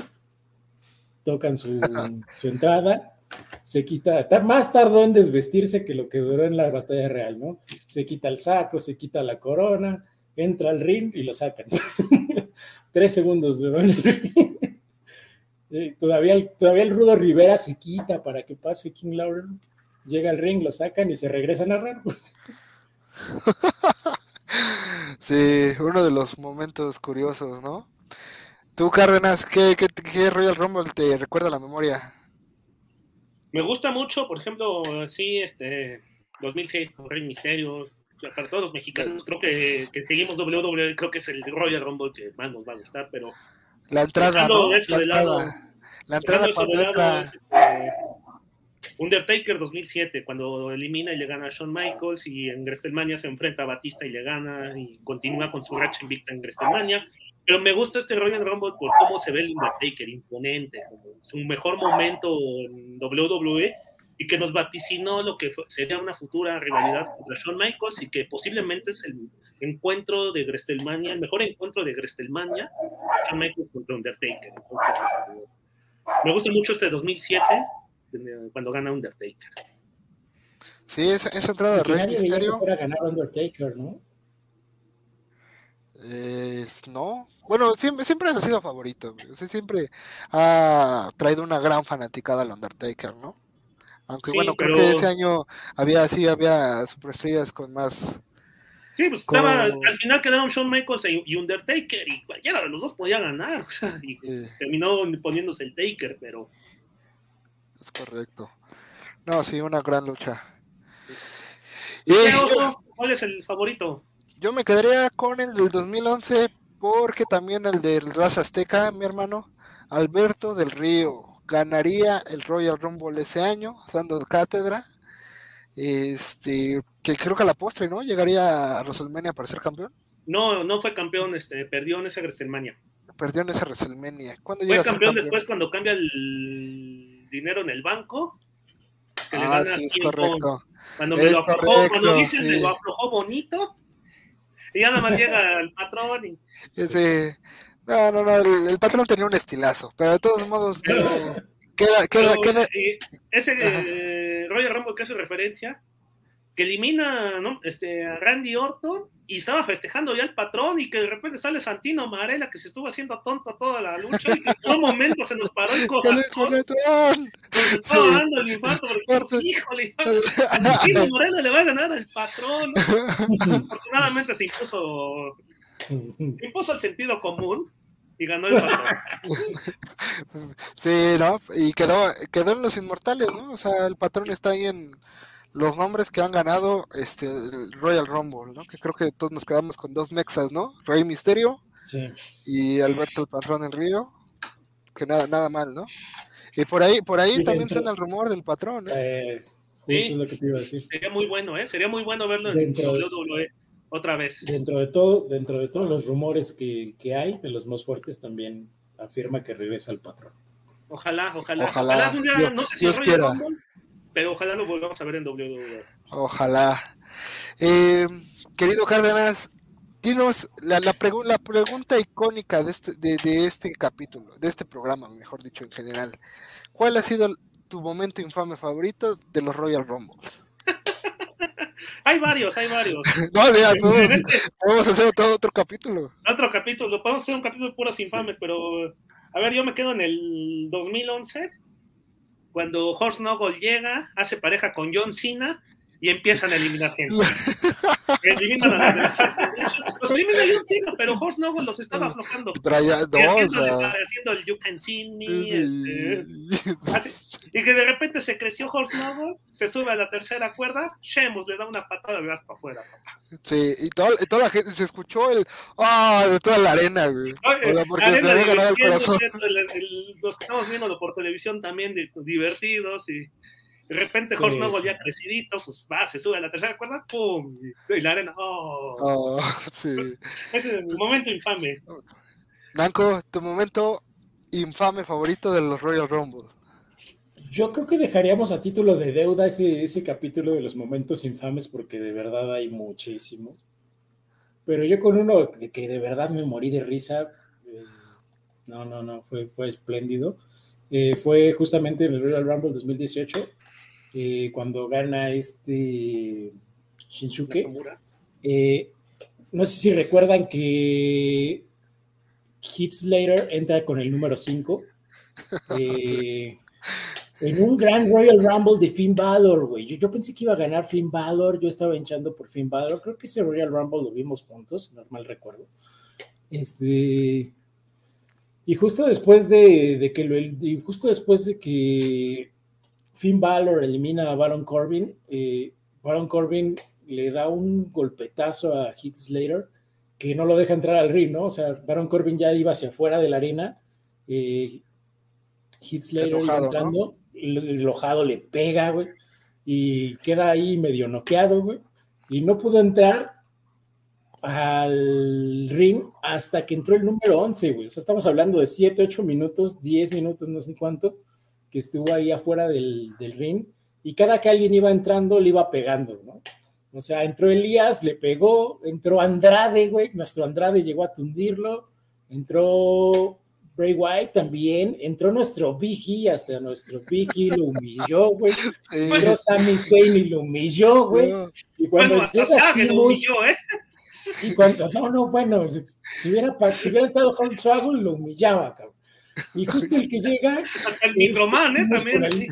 tocan su, su entrada, se quita, más tardó en desvestirse que lo que duró en la batalla real, ¿no? Se quita el saco, se quita la corona, entra al ring y lo sacan. Tres segundos duró en el ring. Todavía el, todavía el Rudo Rivera se quita para que pase King Lauren. Llega al ring, lo sacan y se regresa a narrar. Sí, uno de los momentos curiosos, ¿no? Tú, Cárdenas, ¿qué, qué, qué Royal Rumble te recuerda la memoria? Me gusta mucho, por ejemplo, sí, este 2006 con Rey Misterio. para todos los mexicanos, creo que, que, seguimos WWE, creo que es el Royal Rumble que más nos va a gustar, pero. La entrada, ¿no? La entrada, lado, la entrada cuando entra. este, Undertaker 2007, cuando elimina y le gana a Shawn Michaels, y en WrestleMania se enfrenta a Batista y le gana, y continúa con su racha invicta en WrestleMania. Pero me gusta este Royal Rumble por cómo se ve el Undertaker, imponente, su mejor momento en WWE y que nos vaticinó lo que fue, sería una futura rivalidad contra Shawn Michaels y que posiblemente es el encuentro de WrestleMania, el mejor encuentro de WrestleMania, Shawn Michaels contra Undertaker. Entonces, me gusta mucho este 2007, cuando gana Undertaker. Sí, esa, esa entrada de Rey Misterio. Para ganar Undertaker, ¿no? Eh, no, bueno, siempre, siempre ha sido favorito. O sea, siempre ha traído una gran fanaticada al Undertaker, ¿no? Aunque Sí, bueno, creo pero- que ese año había sí había superestrellas con más. Sí, pues Con- estaba, al final quedaron Shawn Michaels y y Undertaker y cualquiera de los dos podía ganar, o sea, y Sí, terminó poniéndose el Taker, pero es correcto. No, sí, una gran lucha. ¿cuál es el favorito? yo me quedaría con el del 2011 porque también el del Raza Azteca, mi hermano, Alberto del Río, ganaría el Royal Rumble ese año, dando cátedra. Este, que creo que a la postre, ¿no? Llegaría a WrestleMania para ser campeón. No, no fue campeón, este, perdió en esa WrestleMania. Perdió en esa WrestleMania. ¿Cuándo Fue llega a ser campeón después cuando cambia el dinero en el banco. que le Ah, gana sí, es correcto. Cuando me Es lo aflojó, correcto, cuando dices sí. me lo aflojó bonito, y ya nada más llega el patrón y Ese, no, no, no, el, el patrón tenía un estilazo, pero de todos modos, no, queda, queda, Pero, queda- eh, ese eh, Royal Rumble que hace referencia, que elimina ¿no? este, a Randy Orton y estaba festejando ya el patrón y que de repente sale Santino Marella que se estuvo haciendo tonto toda la lucha y que en un momento se nos paró el con el corazón, coletón. nos estaba Sí. dando el infarto porque híjole, Santino Marella le va a ganar al patrón. Afortunadamente se impuso, se impuso el sentido común y ganó el patrón. Sí, ¿no? Y quedó, quedó en los inmortales, ¿no? O sea, el patrón está ahí en los nombres que han ganado este el Royal Rumble, ¿no? Que creo que todos nos quedamos con dos mexas, ¿no? Rey Misterio Sí. y Alberto el Patrón del Río, que nada, nada mal, ¿no? Y por ahí, por ahí Sí, también dentro- suena el rumor del patrón, ¿eh? Eh, justo Sí. es lo que te iba a decir. Sería muy bueno, ¿eh? Sería muy bueno verlo en Dentro- WWE otra vez. Dentro de todo, dentro de todos los rumores que, que hay, de los más fuertes, también afirma que regresa al patrón. Ojalá, ojalá. Ojalá. Dios- no sé si Dios el quiera. Rumble, pero ojalá lo volvamos a ver en. WWE. Ojalá. Eh, querido Cárdenas, dinos la, la, pregu- la pregunta icónica de este, de, de este capítulo, de este programa, mejor dicho, en general. ¿Cuál ha sido tu momento infame favorito de los Royal Rumbles? Hay varios, hay varios. No, ya, podemos, podemos hacer todo otro capítulo. otro capítulo, podemos hacer un capítulo de puros infames, pero a ver, yo me quedo en el 2011, cuando Horst Nogle llega, hace pareja con John Cena y empiezan a eliminar gente. Eliminan a la. Los elimina John Cena, pero Horst Nogle los estaba aflojando. Y no, o haciéndole- sea, haciendo el You Can See Me, este, Así- y que de repente se creció Horst Noble, se sube a la tercera cuerda, Sheamus le da una patada de vas para afuera. papá. Sí, y, todo- y toda la gente se escuchó el ¡ah! de toda la arena, güey. Oye, O sea, porque arena se había ganado el corazón. el- el- los que estamos viéndolo por televisión también di- divertidos y de repente Sí, Horst Noble sí. ya crecidito, pues va, se sube a la tercera cuerda, ¡pum! Y, y la arena, ¡oh! Oh, sí. Ese es el momento infame. Nanco, tu momento infame favorito de los Royal Rumble. Yo creo que dejaríamos a título de deuda ese, ese capítulo de los momentos infames porque de verdad hay muchísimos. Pero yo con uno de que de verdad me morí de risa, eh, no, no, no, fue, fue espléndido. eh, fue justamente en el Royal Rumble 2018, eh, cuando gana este Shinsuke. Eh, no sé si recuerdan que Heath Slater entra con el número 5. en un gran Royal Rumble de Finn Balor, güey. Yo, yo, pensé que iba a ganar Finn Balor, yo estaba hinchando por Finn Balor. Creo que ese Royal Rumble lo vimos juntos, normal recuerdo. Este. Y justo después de, que lo, y justo después de que Finn Balor elimina a Baron Corbin, eh, Baron Corbin le da un golpetazo a Heath Slater que no lo deja entrar al ring, ¿no? O sea, Baron Corbin ya iba hacia afuera de la arena, eh, Heath Slater iba entrando, el enojado le pega, güey, y queda ahí medio noqueado, güey, y no pudo entrar al ring hasta que entró el número 11, güey. O sea, estamos hablando de 7, 8 minutos, 10 minutos, no sé cuánto, que estuvo ahí afuera del, del ring. Y cada que alguien iba entrando, le iba pegando, ¿no? O sea, entró Elías, le pegó, entró Andrade, güey, nuestro Andrade llegó a tundirlo, entró Bray White también, entró nuestro Biggie, hasta nuestro Biggie lo humilló, güey. Entró Sami Zayn y lo humilló, güey. Y cuando bueno, hasta lo humilló, ¿eh? Y cuando, no, no, bueno, si hubiera, si hubiera estado Hard Travel, lo humillaba, cabrón. Y justo el que llega. el microman, ¿eh? También. El,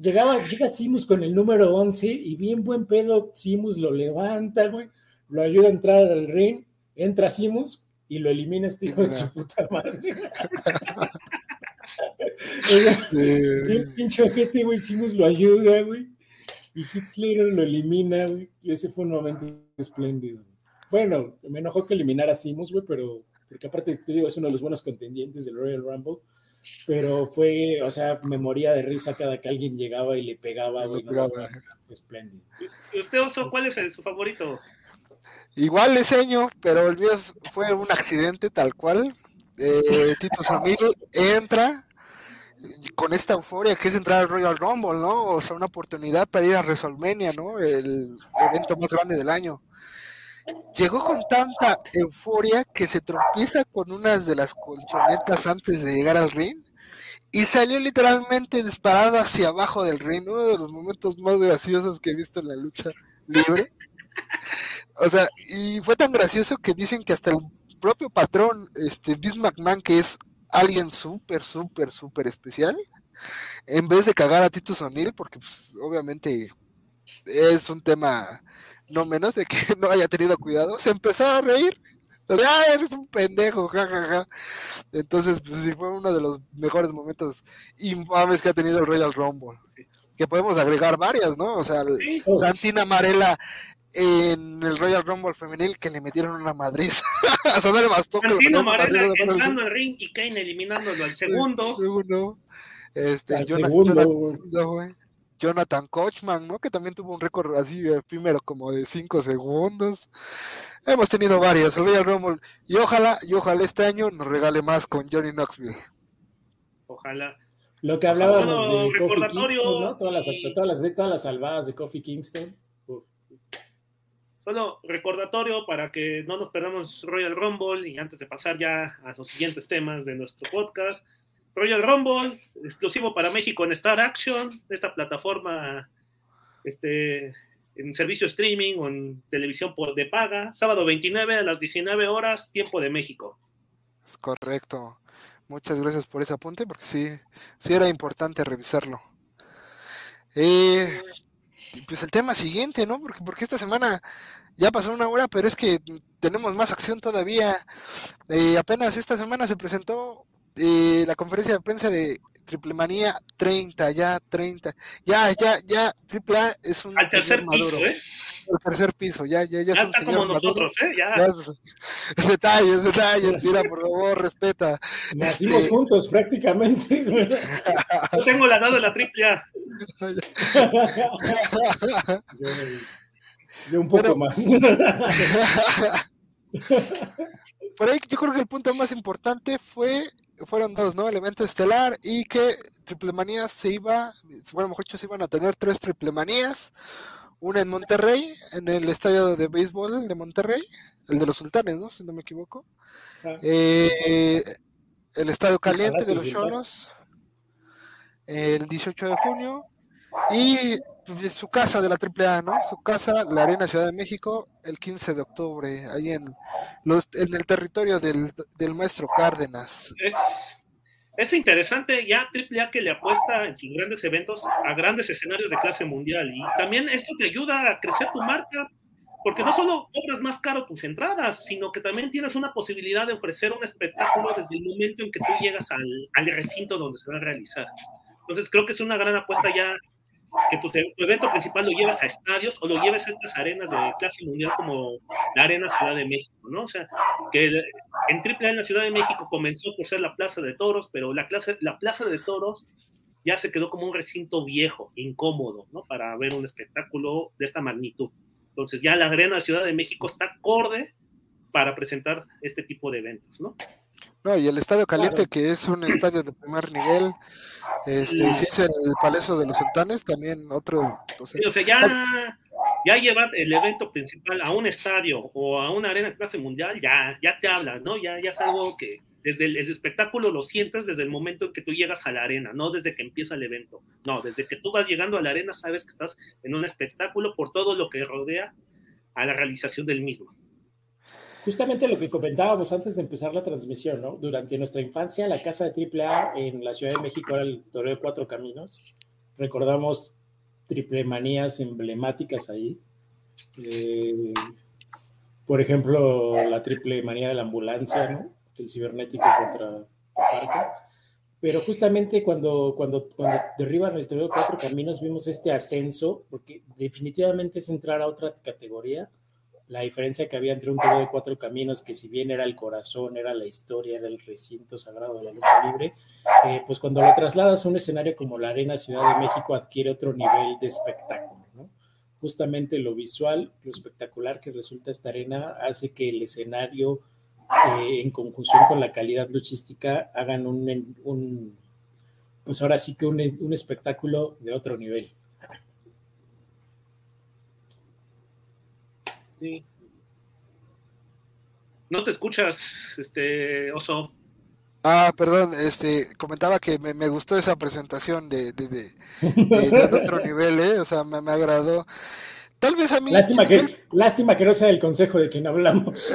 llegaba, llega Simus con el número 11 y bien buen pedo, Simus lo levanta, güey, lo ayuda a entrar al ring, entra Simus y lo elimina este hijo de su puta madre. Bien pinche ojete, güey, Simus lo ayuda, güey. Y Hitler lo elimina, güey. Y ese fue un momento espléndido. Bueno, me enojó que eliminara a Simus, güey, pero porque aparte te digo, es uno de los buenos contendientes del Royal Rumble. Pero fue, o sea, me moría de risa cada que alguien llegaba y le pegaba, güey. No, espléndido. ¿Y usted, Oso, cuál es su favorito? Igual le seño, pero el mío fue un accidente tal cual. Eh, Tito Samir entra con esta euforia que es entrar al Royal Rumble, ¿no? O sea, una oportunidad para ir a WrestleMania, ¿no? El evento más grande del año llegó con tanta euforia que se tropieza con unas de las colchonetas antes de llegar al ring y salió literalmente disparado hacia abajo del ring, uno de los momentos más graciosos que he visto en la lucha libre. O sea, y fue tan gracioso que dicen que hasta el propio patrón, este Vince McMahon, que es alguien súper, súper, súper especial, en vez de cagar a Titus O'Neill, porque pues, obviamente es un tema no menos de que no haya tenido cuidado, se empezó a reír. ¡Ah, eres un pendejo! Ja, Entonces, pues sí, fue uno de los mejores momentos infames que ha tenido el Royal Rumble. Que podemos agregar varias, ¿no? O sea, Santina Marela en el Royal Rumble femenil que le metieron una madriz. o sea, no le bastó. Santino Marela entrando al ring y Kane eliminándolo al segundo. segundo. Este, al segundo, Jonathan Kochman, ¿no? Que también tuvo un récord así efímero como de 5 segundos. Hemos tenido varias, el Royal Rumble. Y ojalá, y ojalá este año nos regale más con Johnny Knoxville. Ojalá. Lo que hablábamos de Kofi Kingston, ¿no? Todas las, todas, las, todas las salvadas de Kofi Kingston. Solo recordatorio para que no nos perdamos Royal Rumble y antes de pasar ya a los siguientes temas de nuestro podcast, Royal Rumble, exclusivo para México en Star Action, esta plataforma este, en servicio streaming o en televisión por, de paga, sábado 29 a las 19 horas, tiempo de México. Es correcto. Muchas gracias por ese apunte, porque sí, sí era importante revisarlo. Eh, pues el tema siguiente, ¿no? Porque, porque esta semana ya pasó una hora, pero es que tenemos más acción todavía. Eh, apenas esta semana se presentó eh, la conferencia de prensa de Triple Manía 30, ya 30. Ya, ya, ya, Triple A es un. Al tercer piso, ¿eh? Al tercer piso, ya, ya, ya. Ya está como nosotros, ¿eh? Ya. detalles, detalles, mira, por favor, respeta. Nacimos este... juntos prácticamente. Yo tengo la edad de la Triple A. yo, un poco Pero... más. por ahí yo creo que el punto más importante fue fueron dos, ¿no? El evento estelar y que Triple Manías se iba, bueno, mejor dicho, se iban a tener tres Triple Manías, una en Monterrey, en el estadio de béisbol de Monterrey, el de los Sultanes, ¿no? Si no me equivoco. Eh, el estadio caliente de los Cholos. el 18 de junio. Y pues, su casa de la AAA, ¿no? Su casa, la Arena Ciudad de México, el 15 de octubre, ahí en, los, en el territorio del, del maestro Cárdenas. Es, es interesante ya AAA que le apuesta en sus grandes eventos a grandes escenarios de clase mundial. Y también esto te ayuda a crecer tu marca, porque no solo cobras más caro tus entradas, sino que también tienes una posibilidad de ofrecer un espectáculo desde el momento en que tú llegas al, al recinto donde se va a realizar. Entonces creo que es una gran apuesta ya que tu, tu, evento principal lo llevas a estadios o lo lleves a estas arenas de clase mundial como la Arena Ciudad de México, ¿no? O sea, que en AAA en la Ciudad de México comenzó por ser la Plaza de Toros, pero la, clase, la Plaza de Toros ya se quedó como un recinto viejo, incómodo, ¿no? Para ver un espectáculo de esta magnitud. Entonces ya la Arena Ciudad de México está acorde para presentar este tipo de eventos, ¿no? No, y el Estadio Caliente, claro. que es un estadio de primer nivel, este, si es el Palacio de los Sultanes, también otro. O sea, sí, o sea ya, ya, llevar el evento principal a un estadio o a una arena de clase mundial, ya, ya te habla, ¿no? Ya, ya es algo que desde el, el, espectáculo lo sientes desde el momento en que tú llegas a la arena, no desde que empieza el evento. No, desde que tú vas llegando a la arena, sabes que estás en un espectáculo por todo lo que rodea a la realización del mismo justamente lo que comentábamos antes de empezar la transmisión, ¿no? Durante nuestra infancia, la casa de AAA en la Ciudad de México era el Toreo de Cuatro Caminos. Recordamos triple manías emblemáticas ahí. Eh, por ejemplo, la triple manía de la ambulancia, ¿no? El cibernético contra Parque. Pero justamente cuando, cuando, cuando derriban el Toreo de Cuatro Caminos vimos este ascenso, porque definitivamente es entrar a otra categoría la diferencia que había entre un toro de cuatro caminos, que si bien era el corazón, era la historia, era el recinto sagrado de la lucha libre, eh, pues cuando lo trasladas a un escenario como la Arena Ciudad de México adquiere otro nivel de espectáculo, ¿no? Justamente lo visual, lo espectacular que resulta esta arena hace que el escenario, eh, en conjunción con la calidad luchística, hagan un, un pues ahora sí que un espectáculo de otro nivel. Sí. No te escuchas, este oso. Ah, perdón, este, comentaba que me, me gustó esa presentación de, de, de, de, de otro nivel, ¿eh? o sea, me, me, agradó. Tal vez a mí. Lástima que, lástima que no sea el consejo de quien hablamos.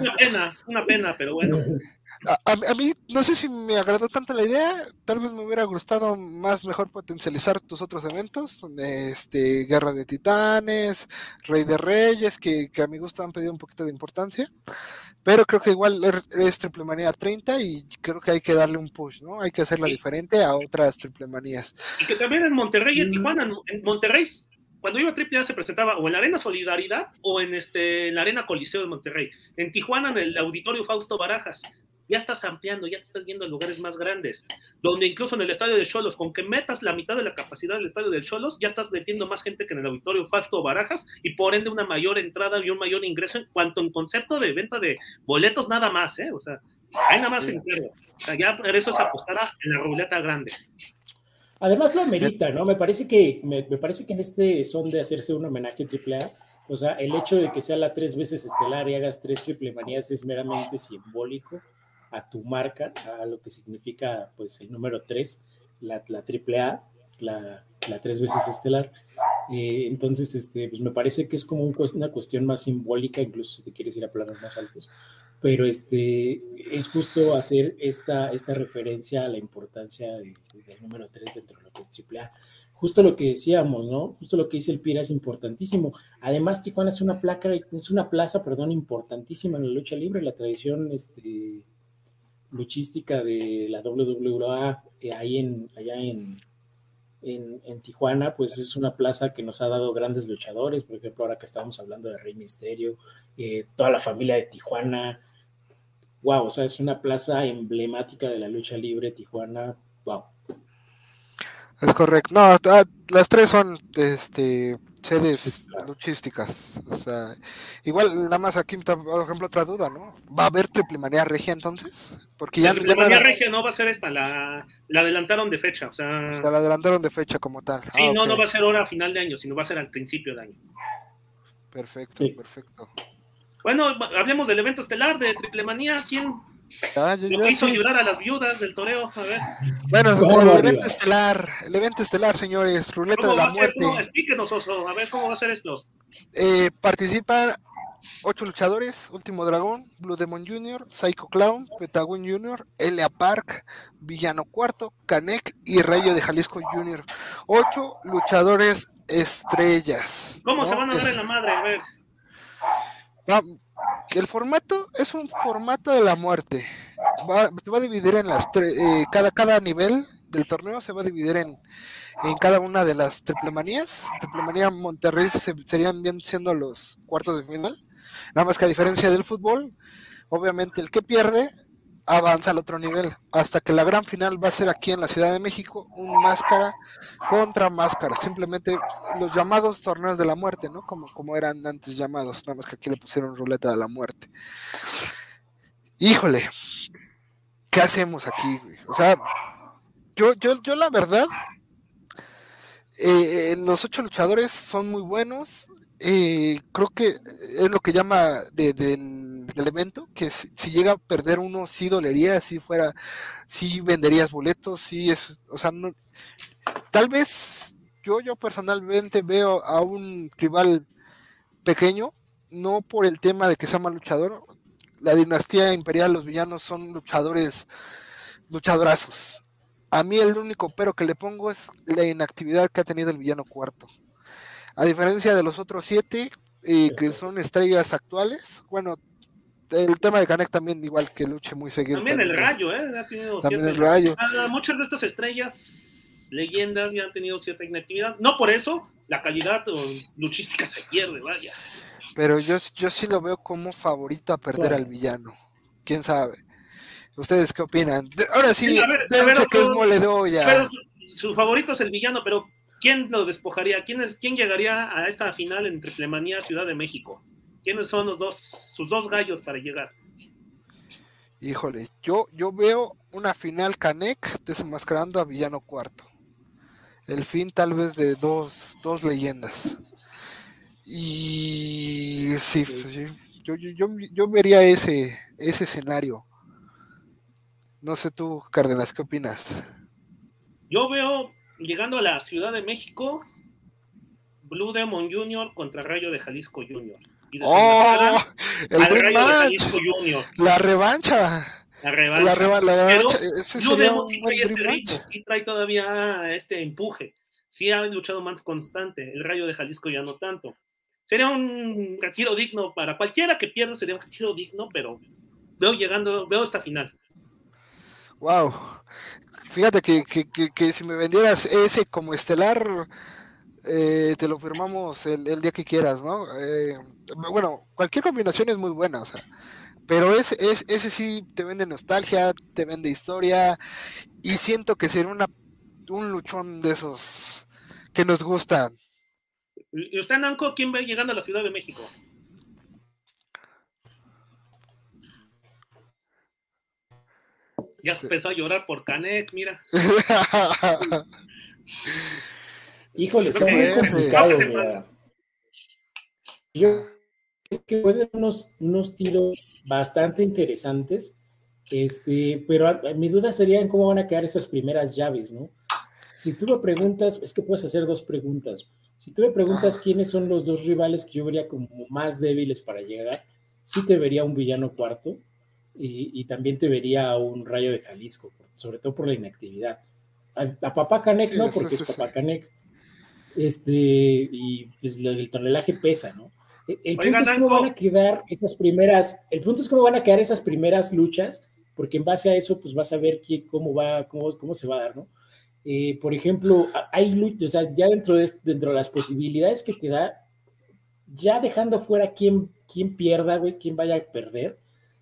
una pena, una pena, pero bueno. A, a, mí no sé si me agradó tanto la idea, tal vez me hubiera gustado más mejor potencializar tus otros eventos, este Guerra de Titanes, Rey de Reyes, que, que a mi gusto han pedido un poquito de importancia, pero creo que igual es Triple Manía 30 y creo que hay que darle un push, ¿no? Hay que hacerla sí. diferente a otras Triple Manías. Y que también en Monterrey y en Tijuana, en Monterrey cuando iba a AAA se presentaba o en la Arena Solidaridad o en, este, en la Arena Coliseo de Monterrey. En Tijuana, en el Auditorio Fausto Barajas ya estás ampliando, ya te estás yendo a lugares más grandes, donde incluso en el estadio de Cholos, con que metas la mitad de la capacidad del estadio del Cholos, ya estás metiendo más gente que en el auditorio Fausto Barajas y por ende una mayor entrada y un mayor ingreso en cuanto en concepto de venta de boletos nada más, ¿eh? O sea, hay nada más que. O sea, ya eso es apostar a la ruleta grande. Además lo amerita, ¿no? Me parece que me, me, parece que en este son de hacerse un homenaje a AAA, o sea, el hecho de que sea la tres veces estelar y hagas tres triple manías es meramente simbólico a tu marca, a lo que significa pues el número 3, la, la AAA, la, la tres veces estelar. Eh, entonces, este, pues me parece que es como un, una cuestión más simbólica, incluso si te quieres ir a planos más altos, pero este, es justo hacer esta, esta referencia a la importancia de, del número 3 dentro de lo que es AAA. Justo lo que decíamos, ¿no? Justo lo que dice el Pira es importantísimo. Además, Tijuana es una placa, es una plaza, perdón, importantísima en la lucha libre, la tradición, este, luchística de la WWA eh, ahí en, allá en, en, en, Tijuana, pues es una plaza que nos ha dado grandes luchadores, por ejemplo, ahora que estamos hablando de Rey Misterio, eh, toda la familia de Tijuana, wow, o sea, es una plaza emblemática de la lucha libre Tijuana, wow. Es correcto, no, las tres son este sedes luchísticas. O sea, igual nada más aquí, por ejemplo, otra duda, ¿no? ¿Va a haber triple manía regia entonces? Porque ya, la triple manía regia no va a ser esta, la, la adelantaron de fecha, o sea... o sea... la adelantaron de fecha como tal. Sí, ah, no, okay. no va a ser hora a final de año, sino va a ser al principio de año. Perfecto, sí. perfecto. Bueno, hablemos del evento estelar de triple manía. ¿Quién, Ah, yo- Lo yo que hizo sí. llorar a las viudas del toreo, a ver. Bueno, el arriba. evento estelar, el evento estelar, señores, ruleta ¿Cómo de va la muerte. Explíquenos, Oso, a ver cómo va a ser esto. Eh, participan ocho luchadores: Último Dragón, Blue Demon Jr., Psycho Clown, Petagon Jr., Elia Park, Villano Cuarto, Canek y Rayo de Jalisco Jr. Ocho luchadores estrellas. ¿Cómo ¿no? se van a dar Es- en la madre? A ver. Va- el formato es un formato de la muerte. Se va a dividir en las eh, cada, cada nivel del torneo se va a dividir en, en cada una de las triplemanías. Triplemanía Monterrey se- serían bien siendo los cuartos de final. Nada más que a diferencia del fútbol, obviamente el que pierde avanza al otro nivel. Hasta que la gran final va a ser aquí en la Ciudad de México, un máscara contra máscara. Simplemente los llamados torneos de la muerte, ¿no? Como, como eran antes llamados, nada más que aquí le pusieron ruleta de la muerte. Híjole, ¿qué hacemos aquí, güey? O sea, yo, yo, yo la verdad, eh, los ocho luchadores son muy buenos. Eh, creo que es lo que llama de- evento, que si, si llega a perder uno, sí dolería, si fuera, sí venderías boletos, sí es, o sea, no, tal vez yo, yo personalmente veo a un rival pequeño, no por el tema de que sea mal luchador. La dinastía imperial, los villanos son luchadores, luchadorazos. A mí el único pero que le pongo es la inactividad que ha tenido el villano cuarto. A diferencia de los otros siete, eh, que son estrellas actuales, bueno, el tema de Canek también igual que luche muy seguido. También el rayo, ¿eh? Ha tenido También cierta- el rayo. Ah, muchas de estas estrellas, leyendas, ya han tenido cierta inactividad. No por eso, la calidad o, luchística se pierde, vaya. Pero yo, yo sí lo veo como favorito a perder al villano. ¿Quién sabe? ¿Ustedes qué opinan? Ahora sí, Sí, a ver, a ver, que es otro- mole de olla. Pero su, su favorito es el villano, pero ¿quién lo despojaría? ¿Quién, es, ¿Quién llegaría a esta final en Triplemanía Ciudad de México? ¿Quiénes son los dos, sus dos gallos para llegar? Híjole, yo, yo veo una final Canek desenmascarando a Villano Cuarto. El fin tal vez de dos, dos leyendas. Y sí, pues sí, yo, yo, yo, yo vería ese, ese escenario. No sé tú, Cárdenas, ¿qué opinas? Yo veo llegando a la Ciudad de México, Blue Demon Jr. contra Rayo de Jalisco Jr. Y ¡Oh! El al Rayo de Jalisco Jr. la revancha. La revancha. La, reba- la Pero revancha. Ese Blue Demon sí trae este ritmo, sí trae todavía este empuje. Sí ha luchado más constante. El Rayo de Jalisco ya no tanto. Sería un retiro digno para cualquiera que pierda, sería un retiro digno, pero veo llegando, veo esta final. Wow. Fíjate que, que, que, que si me vendieras ese como estelar, eh, te lo firmamos el, el día que quieras, ¿no? Eh, bueno, cualquier combinación es muy buena, o sea, pero ese, es, ese sí te vende nostalgia, te vende historia, y siento que sería una, un luchón de esos que nos gustan. ¿Y usted, Nanco, quién ve llegando a la Ciudad de México? Ya empezó a llorar por Canek, mira. Híjole, está muy complicado. Yo creo que puede dar unos, unos tiros bastante interesantes, este, pero a- a mi duda sería en cómo van a quedar esas primeras llaves, ¿no? Si tú me preguntas, es que puedes hacer dos preguntas. Si tú me preguntas Ah. quiénes son los dos rivales que yo vería como más débiles para llegar, sí te vería un villano cuarto y, y también te vería un rayo de Jalisco, sobre todo por la inactividad. A, a Papá Canek Sí, no, sí, porque sí, es Canek. Este, y pues lo- el tonelaje pesa, ¿no? El, el Oiga, punto es cómo van a quedar esas primeras, el punto es cómo van a quedar esas primeras luchas, porque en base a eso, pues vas a ver quién, cómo va, cómo, cómo se va a dar, ¿no? Eh, por ejemplo, hay luchas, o sea, ya dentro de, dentro de las posibilidades que te da, ya dejando fuera quién, quién pierda, güey, quién vaya a perder,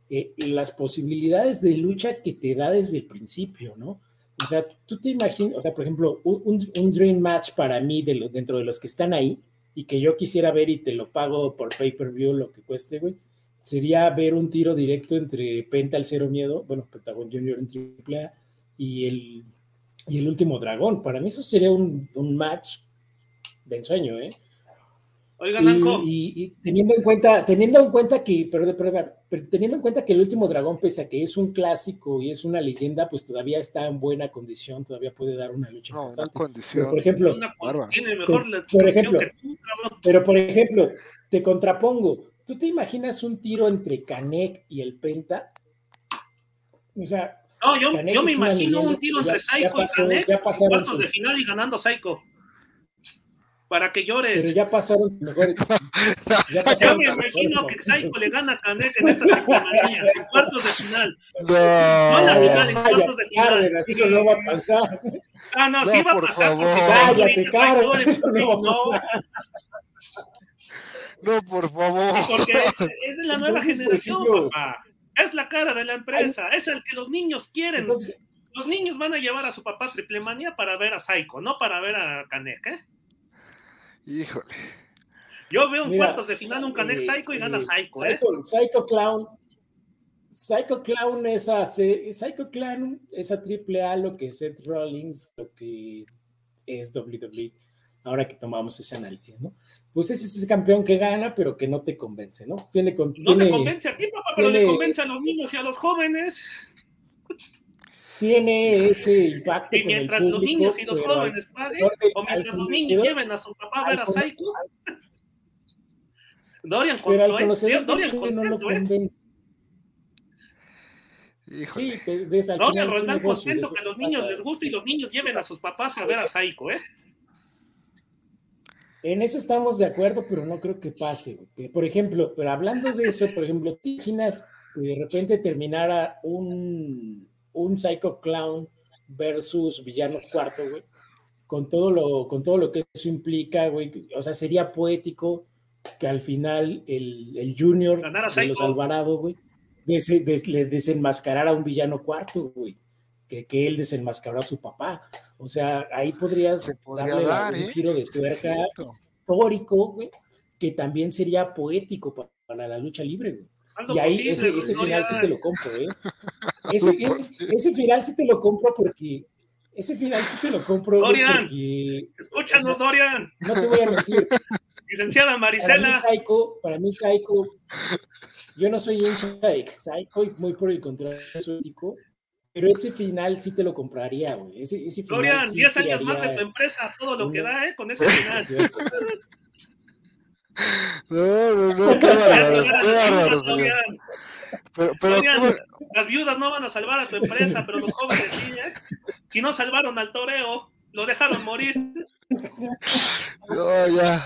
eh, las posibilidades de lucha que te da desde el principio, ¿no? O sea, tú te imaginas, o sea, por ejemplo, un, dream match para mí dentro de los que están ahí y que yo quisiera ver y te lo pago por pay-per-view lo que cueste, güey, sería ver un tiro directo entre Penta el Cero Miedo, bueno, Pentagon Junior en AAA y el, y el último dragón. Para mí eso sería un, un match de ensueño, ¿eh? Oigan, Anco. Y, y, teniendo en cuenta, teniendo en cuenta que, pero, pero, pero, teniendo en cuenta que el último dragón, pese a que es un clásico y es una leyenda, pues todavía está en buena condición, todavía puede dar una lucha. No, una condición. Pero, por ejemplo, una, tiene mejor la por ejemplo, tú, pero por ejemplo, te contrapongo. ¿Tú te imaginas un tiro entre Canek y el Penta? O sea, no, yo, yo me imagino un tiro entre Psycho y Canek en cuartos de final y ganando Psycho para que llores. Pero ya pasaron mejores. Ya pasaron Yo me imagino que Psycho le gana a Canek en esta temporada, en cuartos de final. No, no en la final, en cuartos de final. Cárdenas, eso no va a pasar. Ah, no, no sí va a pasar. Favor. Cállate, Cárdenas, eso no va a pasar. No, por favor. Porque es, es de la nueva generación, papá. Es la cara de la empresa, es el que los niños quieren. Entonces, los niños van a llevar a su papá triple manía para ver a Psycho, no para ver a Canek, ¿eh? Híjole. Yo veo en cuartos de final un Canek eh, Psycho y gana eh, Psycho, ¿eh? Psycho, Psycho Clown. Psycho Clown es a, Psycho Clown es a triple A lo que es Seth Rollins, lo que es WWE. Ahora que tomamos ese análisis, ¿no? Pues ese es ese campeón que gana, pero que no te convence, ¿no? Tiene, no tiene, te convence a ti, papá, pero tiene, le convence a los niños y a los jóvenes tiene ese impacto. Y mientras los niños y los jóvenes paguen, o mientras los niños lleven a su papá a ver a Psycho, Dorian pero al conocer Dorian contento, no lo ¿eh? convence. Híjole. Sí, de, de esa, Dorian Roldán contento que a los niños les guste y los niños lleven a sus papás a ver a Psycho, ¿eh? En eso estamos de acuerdo, pero no creo que pase. Por ejemplo, pero hablando de eso, por ejemplo, ¿te imaginas que de repente terminara un un Psycho Clown versus Villano Cuarto, güey. Con todo lo, con todo lo que eso implica, güey. O sea, sería poético que al final el, el Junior de los Alvarado, güey, le desenmascarara a un villano cuarto, güey. Que, que, él desenmascaró a su papá. O sea, ahí podrías darle dar, un ¿eh? giro de tuerca histórico, güey, que también sería poético para, para la lucha libre, güey y ahí ese, ese final sí te lo compro, ¿eh? Ese, ese, final sí te lo compro porque. Ese final sí te lo compro. Dorian, porque, escúchanos, Dorian. No te voy a mentir. Licenciada Marisela. Para mí, Psycho, para mí, Psycho, yo no soy hincha de Psycho, y muy por el contrario, soy ético, pero ese final sí te lo compraría, güey. Ese, ese final Dorian, sí 10 años más de tu empresa, todo lo que da, ¿eh? Con ese final. No, no, no, qué bárbaro, qué bárbaro, Pero, pero Las viudas no van a salvar a tu empresa, pero los jóvenes sí, ¿eh? Si no salvaron al toreo, lo dejaron morir. No, ya.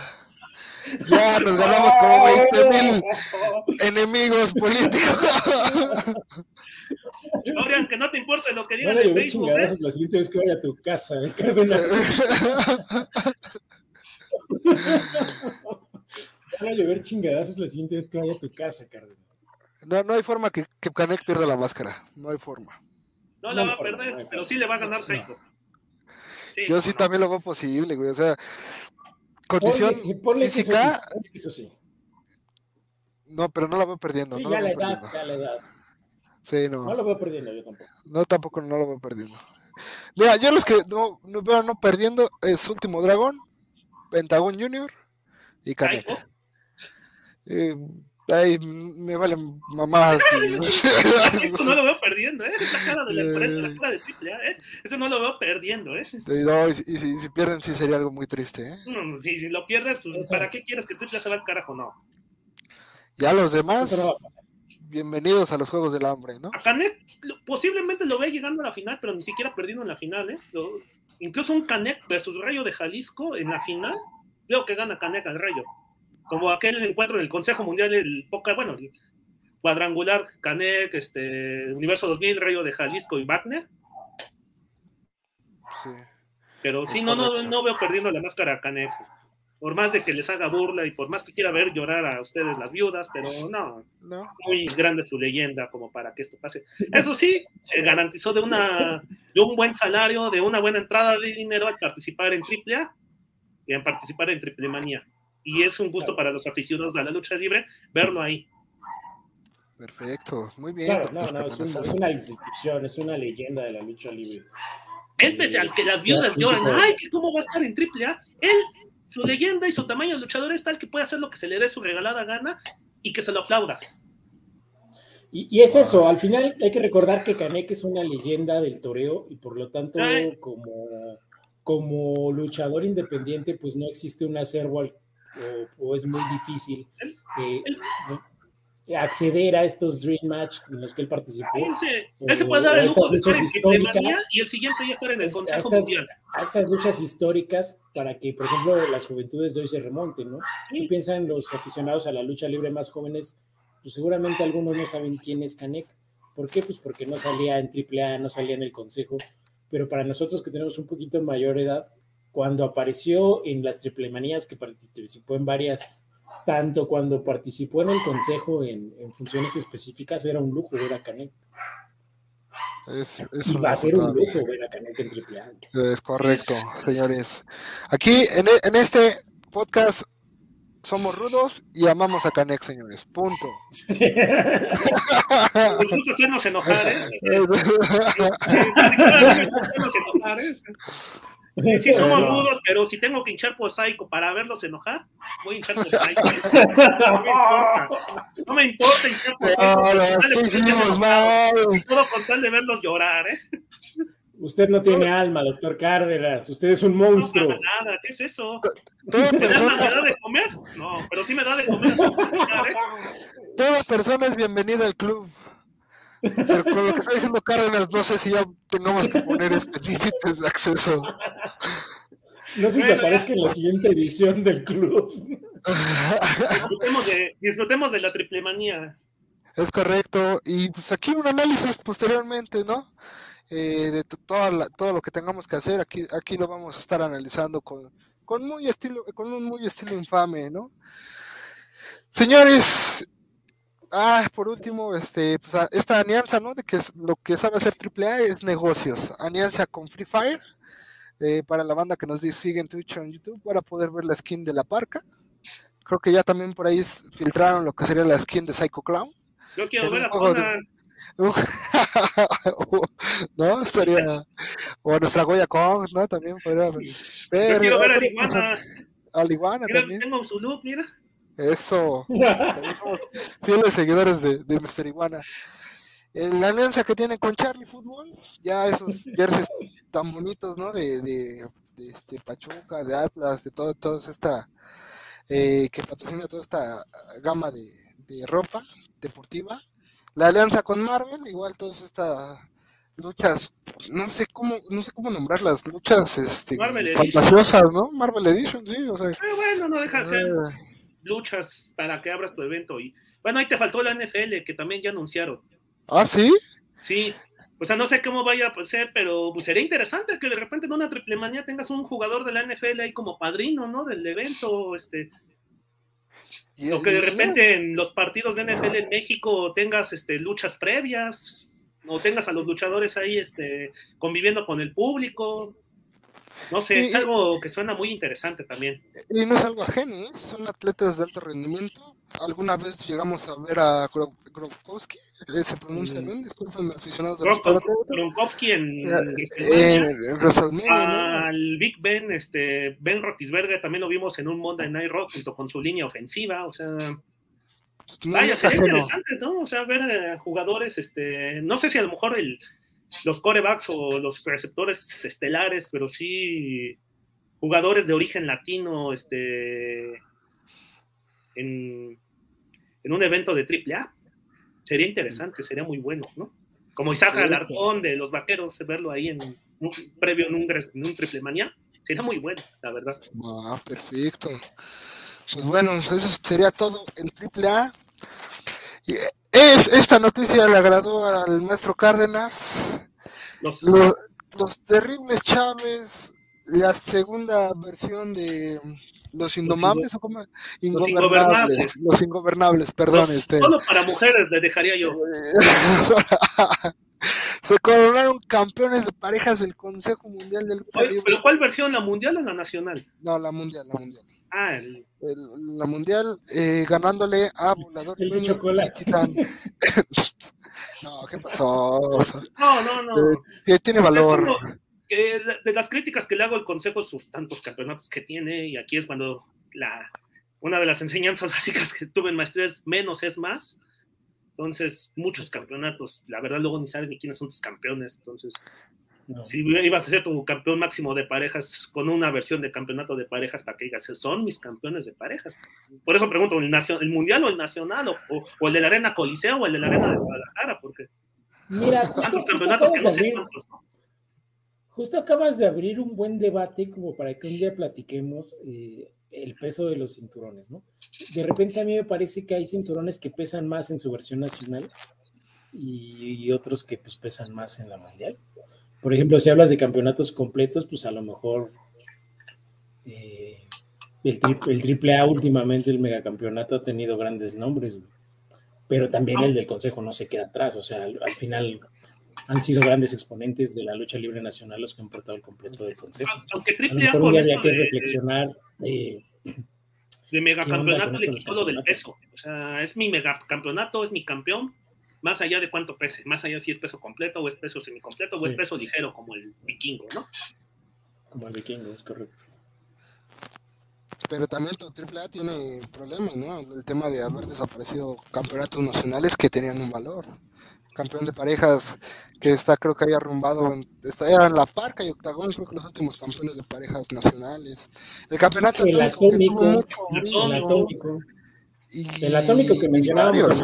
Ya nos ganamos como 20 mil enemigos políticos. Dorian, que no te importe lo que digan en Facebook. ¿eh? La siguiente vez que vaya a tu casa, ¿eh? Van a llover chingadazos la siguiente vez que vaya a tu casa, Cárdenas. No, no hay forma que, que Canek pierda la máscara. No hay forma. No, no la va a perder, no pero sí le va a ganar. Sí, Yo sí también lo veo posible, güey. O sea, condición ponle, ponle física. Eso sí, eso sí. No, pero no la veo perdiendo. Sí, no ya la edad, perdiendo. ya la edad. Sí, no. No lo veo perdiendo yo tampoco. No, tampoco no lo veo perdiendo. Mira, yo los que no, no veo no perdiendo es Último Dragón, Pentagon Junior y Canek. Eh, ay, me valen mamás. Eso no lo veo perdiendo, ¿eh? Es la cara de la empresa, la cara de triple ¿eh? Eso no lo veo perdiendo, ¿eh? No, y, y, si, si, pierden, sí sería algo muy triste, ¿eh? No, si, si lo pierdes, pues, ¿para qué quieres que triple se va al carajo? No. Ya los demás, bienvenidos a los Juegos del Hambre, ¿no? A Canek posiblemente lo ve llegando a la final, pero ni siquiera perdiendo en la final, ¿eh? Lo, incluso un Canek versus Rayo de Jalisco en la final, veo que gana Canek al Rayo como aquel encuentro en el Consejo Mundial del Poca, bueno, el cuadrangular Canek, este, Universo 2000, Rayo de Jalisco y Wagner. Sí. Pero sí, no, no, no, veo perdiendo la máscara a Canek. Por más de que les haga burla y por más que quiera ver llorar a ustedes las viudas, pero no, no. muy grande su leyenda como para que esto pase. Eso sí, se garantizó de, una, de un buen salario, de una buena entrada de dinero al participar en AAA y en participar en Triple Manía y es un gusto para los aficionados de la lucha libre verlo ahí. Perfecto, muy bien. Claro, no, no, es, una institución, es una leyenda de la lucha libre. Él, pese al que las viudas lloran, ay, que cómo va a estar en AAA, él su leyenda y su tamaño de luchador es tal que puede hacer lo que se le dé su regalada gana y que se lo aplaudas. Y, y es eso, al final hay que recordar que Canek es una leyenda del toreo y por lo tanto Ay. como, como luchador independiente pues no existe un acervo al- o, o es muy difícil eh, acceder a estos Dream Match en los que él participó. Él se, se puede dar el lujo de estar en y el siguiente ya estar en el Es- Consejo estas- Mundial. a estas luchas históricas para que, por ejemplo, las juventudes de hoy se remonten, ¿no? Sí. ¿Qué piensan los aficionados a la lucha libre más jóvenes? Pues seguramente algunos no saben quién es Canek. ¿Por qué? Pues porque no salía en AAA, no salía en el Consejo. Pero para nosotros que tenemos un poquito mayor edad, cuando apareció en las triplemanías que participó en varias, tanto cuando participó en el Consejo en, en funciones específicas, era un lujo ver a Canek. Es, es Y va a lujo ser un lujo ver a Canek en AAA. Es correcto, señores. Aquí en, e- en este podcast somos rudos y amamos a Canek, señores. Punto. Nos gusta hacernos enojar, ¿eh? hacernos enojar, ¿eh? Sí, somos rudos, pero si tengo que hinchar por Psycho para verlos enojar, voy a hinchar por Psycho. No me importa. No me importa hinchar por Psycho. No, no, tal de ¿qué que estén hicimos enojados, mal? Todo con tal de verlos llorar, ¿eh? Usted no tiene alma, doctor Cárdenas. Usted es un No monstruo. para nada, ¿qué es eso? ¿Me da, persona, ¿Me da de comer? No, pero sí me da de comer. ¿eh? toda persona es bienvenida al club. Pero con lo que está diciendo Cárdenas, no sé si ya tengamos que poner este límites de acceso. No sé si Bueno, aparezca en la siguiente edición del club. Disfrutemos de, disfrutemos de la triple manía. Es correcto. Y pues aquí un análisis posteriormente, ¿no? Eh, de to- toda la- todo lo que tengamos que hacer, aquí, aquí lo vamos a estar analizando con, con muy estilo, con un muy estilo infame, ¿no? Señores, ah, por último, este, pues esta alianza, ¿no? De que es- lo que sabe hacer AAA es negocios. Alianza con Free Fire, eh, para la banda que nos sigue en Twitch o en YouTube, para poder ver la skin de la parca. Creo que ya también por ahí filtraron lo que sería la skin de Psycho Clown. Yo quiero ver un a juego de- Conan. no, estaría. O nuestra Goya Kong, ¿no? También podría ver. Yo quiero ver a otra Iguana. persona- a la iguana Mira, también. tengo su look, mira. Eso. Somos fieles seguidores de, de Mr. Iguana. La alianza que tiene con Charlie Fútbol, ya esos jerseys tan bonitos, ¿no? De, de, de este Pachuca, de Atlas, de todo, toda esta eh, que patrocina toda esta gama de, de ropa deportiva. La alianza con Marvel, igual todas estas luchas, no sé cómo, no sé cómo nombrarlas, luchas este, fantasiosas, ¿no? Marvel Edition, sí, o sea. Pero bueno, no deja de ser eh, luchas para que abras tu evento. Y bueno, ahí te faltó la NFL, que también ya anunciaron. Ah, sí. Sí, o sea, no sé cómo vaya a ser, pero pues, sería interesante que de repente en una triple manía tengas un jugador de la NFL ahí como padrino, ¿no? Del evento, este, o que de repente en los partidos de NFL en México tengas este, luchas previas, o tengas a los luchadores ahí este, conviviendo con el público. No sé, Y- es algo que suena muy interesante también. Y no es algo ajeno, ¿eh? son atletas de alto rendimiento. Alguna vez llegamos a ver a Gro- Gronkowski, se pronuncia Mm. bien, discúlpenme aficionados de. Gronkowski en Eh, WrestleMania. en WrestleMania, ¿no? Al Big Ben, este, Ben Roethlisberger también lo vimos en un Monday Night Raw junto con su línea ofensiva, o sea, Pues, no, vaya, sería interesante, ¿no? O sea, ver eh, jugadores, este, no sé si a lo mejor el, los corebacks o los receptores estelares, pero sí jugadores de origen latino, este, en, en un evento de AAA. Sería interesante, sería muy bueno, ¿no? Como Isaac Sí. Alarcón de los Vaqueros, verlo ahí en un, previo en un, en un triple manía, sería muy bueno, la verdad. Ah, perfecto. Pues bueno, eso sería todo en AAA. Es, esta noticia le agradó al maestro Cárdenas. Los, Lo- los terribles Chávez, la segunda versión de Los Indomables, o como Ingobernables. Los Ingobernables, perdón, los- este. Solo para mujeres le dejaría yo. Se coronaron campeones de parejas del Consejo Mundial del Oye. ¿Pero cuál versión? ¿La mundial o la nacional? No, la mundial, la mundial. Ah, el- El- la mundial eh, ganándole a Volador El de chocolate. Titán. no, ¿qué pasó? No, no, no. Eh, tiene valor. Que de las críticas que le hago al Consejo, sus tantos campeonatos que tiene, y aquí es cuando la, una de las enseñanzas básicas que tuve en maestría es menos es más. Entonces, muchos campeonatos, la verdad luego ni sabes ni quiénes son tus campeones, entonces si ibas a ser tu campeón máximo de parejas con una versión de campeonato de parejas para que digas, son mis campeones de parejas. Por eso pregunto, ¿el, el mundial o el nacional? O, o, el de la Arena Coliseo o el de la Arena de Guadalajara? Porque Mira, justo, campeonatos que no cuántos, Justo acabas de abrir un buen debate como para que un día platiquemos eh, el peso de los cinturones, ¿no? De repente a mí me parece que hay cinturones que pesan más en su versión nacional y, y otros que pues pesan más en la mundial. Por ejemplo, si hablas de campeonatos completos, pues a lo mejor eh, el, triple, A últimamente, el megacampeonato ha tenido grandes nombres, pero también el del Consejo no se queda atrás, o sea, al, final han sido grandes exponentes de la lucha libre nacional los que han portado el completo del Consejo. Aunque triple A, un había que reflexionar. Eh, de megacampeonato le quitó lo del peso, o sea, es mi megacampeonato, es mi campeón, más allá de cuánto pese, más allá si es peso completo o es peso semicompleto o es peso ligero como el vikingo, ¿no? Como el vikingo, es correcto. Pero también tu AAA tiene problemas, ¿no? El tema de haber desaparecido campeonatos nacionales que tenían un valor. Campeón de parejas que está, creo que había arrumbado, en, está, en La Parca y Octagón, creo que los últimos campeones de parejas nacionales. El campeonato el atómico, el atómico. el atómico que mencionábamos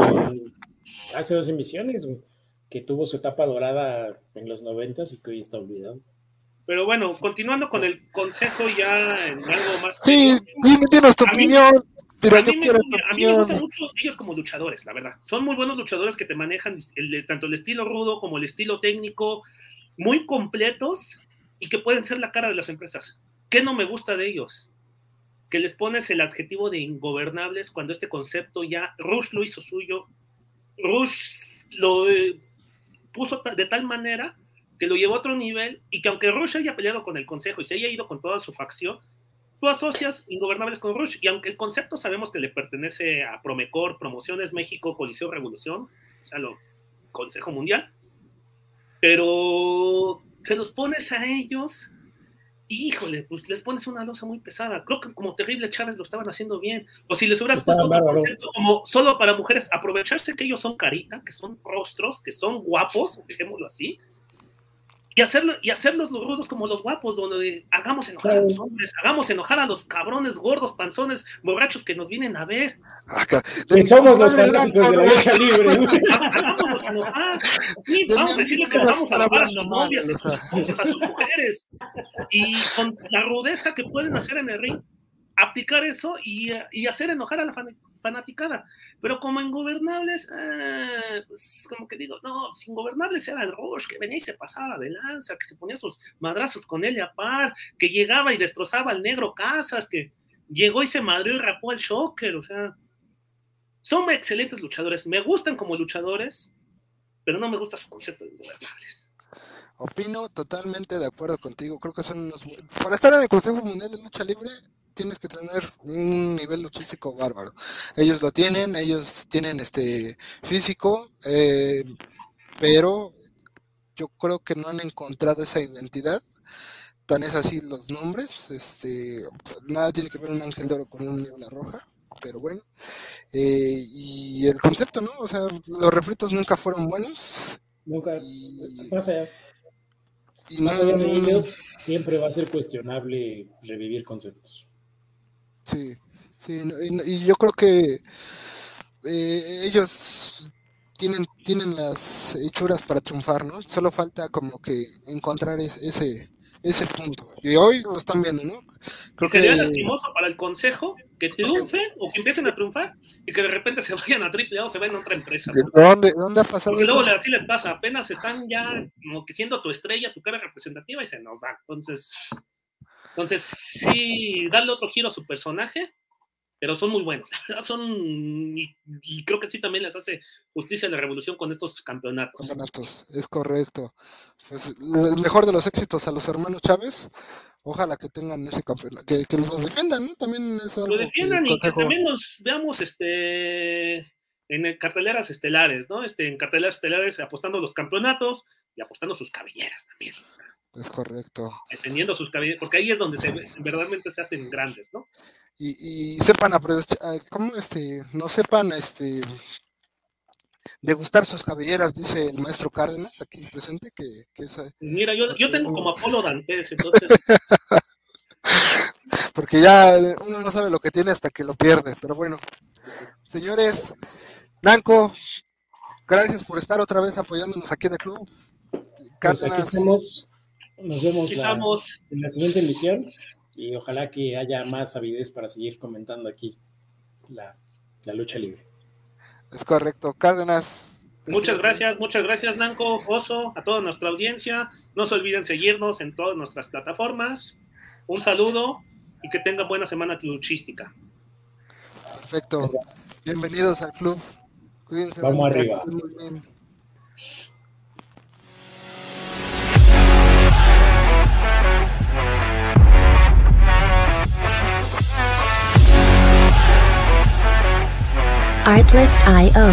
hace dos emisiones, que tuvo su etapa dorada en los noventas y que hoy está olvidado. Pero bueno, continuando con el consejo ya en algo más. Sí, dinos tu opinión. Pero yo quiero a mí me gustan mucho ellos como luchadores, la verdad. Son muy buenos luchadores que te manejan el, tanto el estilo rudo como el estilo técnico, muy completos y que pueden ser la cara de las empresas. ¿Qué no me gusta de ellos? Que les pones el adjetivo de ingobernables cuando este concepto ya Rush lo hizo suyo Rush lo eh, puso de tal manera que lo llevó a otro nivel y que aunque Rush haya peleado con el Consejo y se haya ido con toda su facción, tú asocias Ingobernables con Rush. Y aunque el concepto sabemos que le pertenece a Promecor, Promociones México, Coliseo Revolución, o sea, lo Consejo Mundial, pero se los pones a ellos híjole, pues les pones una losa muy pesada. Creo que como Terrible Chávez lo estaban haciendo bien. O si les hubieras puesto como solo para mujeres, aprovecharse que ellos son carita, que son rostros, que son guapos, dejémoslo así, y, hacerlo, y hacerlos los rudos como los guapos, donde hagamos enojar a los hombres, hagamos enojar a los cabrones gordos, panzones, borrachos que nos vienen a ver. Acá, somos los fanáticos de la lucha libre. Hagámoslos enojar. vamos a decirle que vamos a alabar a sus novias, a sus mujeres. Y con la rudeza que pueden hacer en el ring, aplicar eso y, y hacer enojar a la fanaticada. Pero como ingobernables, eh, pues como que digo, no, sin ingobernables era el Rush, que venía y se pasaba de lanza, que se ponía sus madrazos con él a par, que llegaba y destrozaba al negro Casas, que llegó y se madrió y rapó al Shocker, o sea, son excelentes luchadores, me gustan como luchadores, pero no me gusta su concepto de ingobernables. Opino totalmente de acuerdo contigo. Creo que son unos. Para estar en el Consejo Mundial de Lucha Libre, tienes que tener un nivel luchístico bárbaro. Ellos lo tienen, ellos tienen este físico, eh, pero yo creo que no han encontrado esa identidad. Tan es así los nombres. Este, nada tiene que ver un ángel de oro con una niebla roja, pero bueno. Eh, y el concepto, ¿no? O sea, los refritos nunca fueron buenos. Nunca. Y, más allá. Y más allá de ellos, siempre va a ser cuestionable revivir conceptos. Sí, sí, y, yo creo que eh, ellos tienen, tienen las hechuras para triunfar, ¿no? Solo falta como que encontrar ese, ese punto. Y hoy lo están viendo, ¿no? Creo que sería lastimoso para el consejo que triunfen o que empiecen a triunfar y que de repente se vayan a triple o se vayan a otra empresa. ¿Dónde, ¿Dónde ha pasado Porque luego así les pasa, apenas están ya como que siendo tu estrella, tu cara representativa y se nos van. Entonces, entonces, sí, darle otro giro a su personaje, pero son muy buenos. Son, y, creo que sí también les hace justicia a la revolución con estos campeonatos. Campeonatos, es correcto. Pues, el mejor de los éxitos a los hermanos Chávez. Ojalá que tengan ese campeonato, que, los defiendan, ¿no? También es algo Lo defiendan y que también nos veamos este en carteleras estelares, ¿no? Este, en carteleras estelares apostando los campeonatos y apostando sus cabelleras también. Es correcto. Dependiendo sus cabelleras, porque ahí es donde se, verdaderamente se hacen grandes, ¿no? Y, y sepan aprovechar, ¿cómo este? No sepan este degustar sus cabelleras, dice el maestro Cárdenas, aquí presente, que, que es... Mira, yo, yo tengo como Apolo Dantes, entonces... Porque ya uno no sabe lo que tiene hasta que lo pierde, pero bueno. Señores, Nanco, gracias por estar otra vez apoyándonos aquí en el club. Pues aquí estamos, nos vemos en la siguiente emisión y ojalá que haya más avidez para seguir comentando aquí la, la lucha libre. Es correcto. Cárdenas. Muchas gracias, muchas gracias, Nanco, Oso, a toda nuestra audiencia. No se olviden seguirnos en todas nuestras plataformas. Un saludo y que tengan buena semana luchística. Perfecto. Bienvenidos al club. Cuídense. Vamos arriba. Artlist.io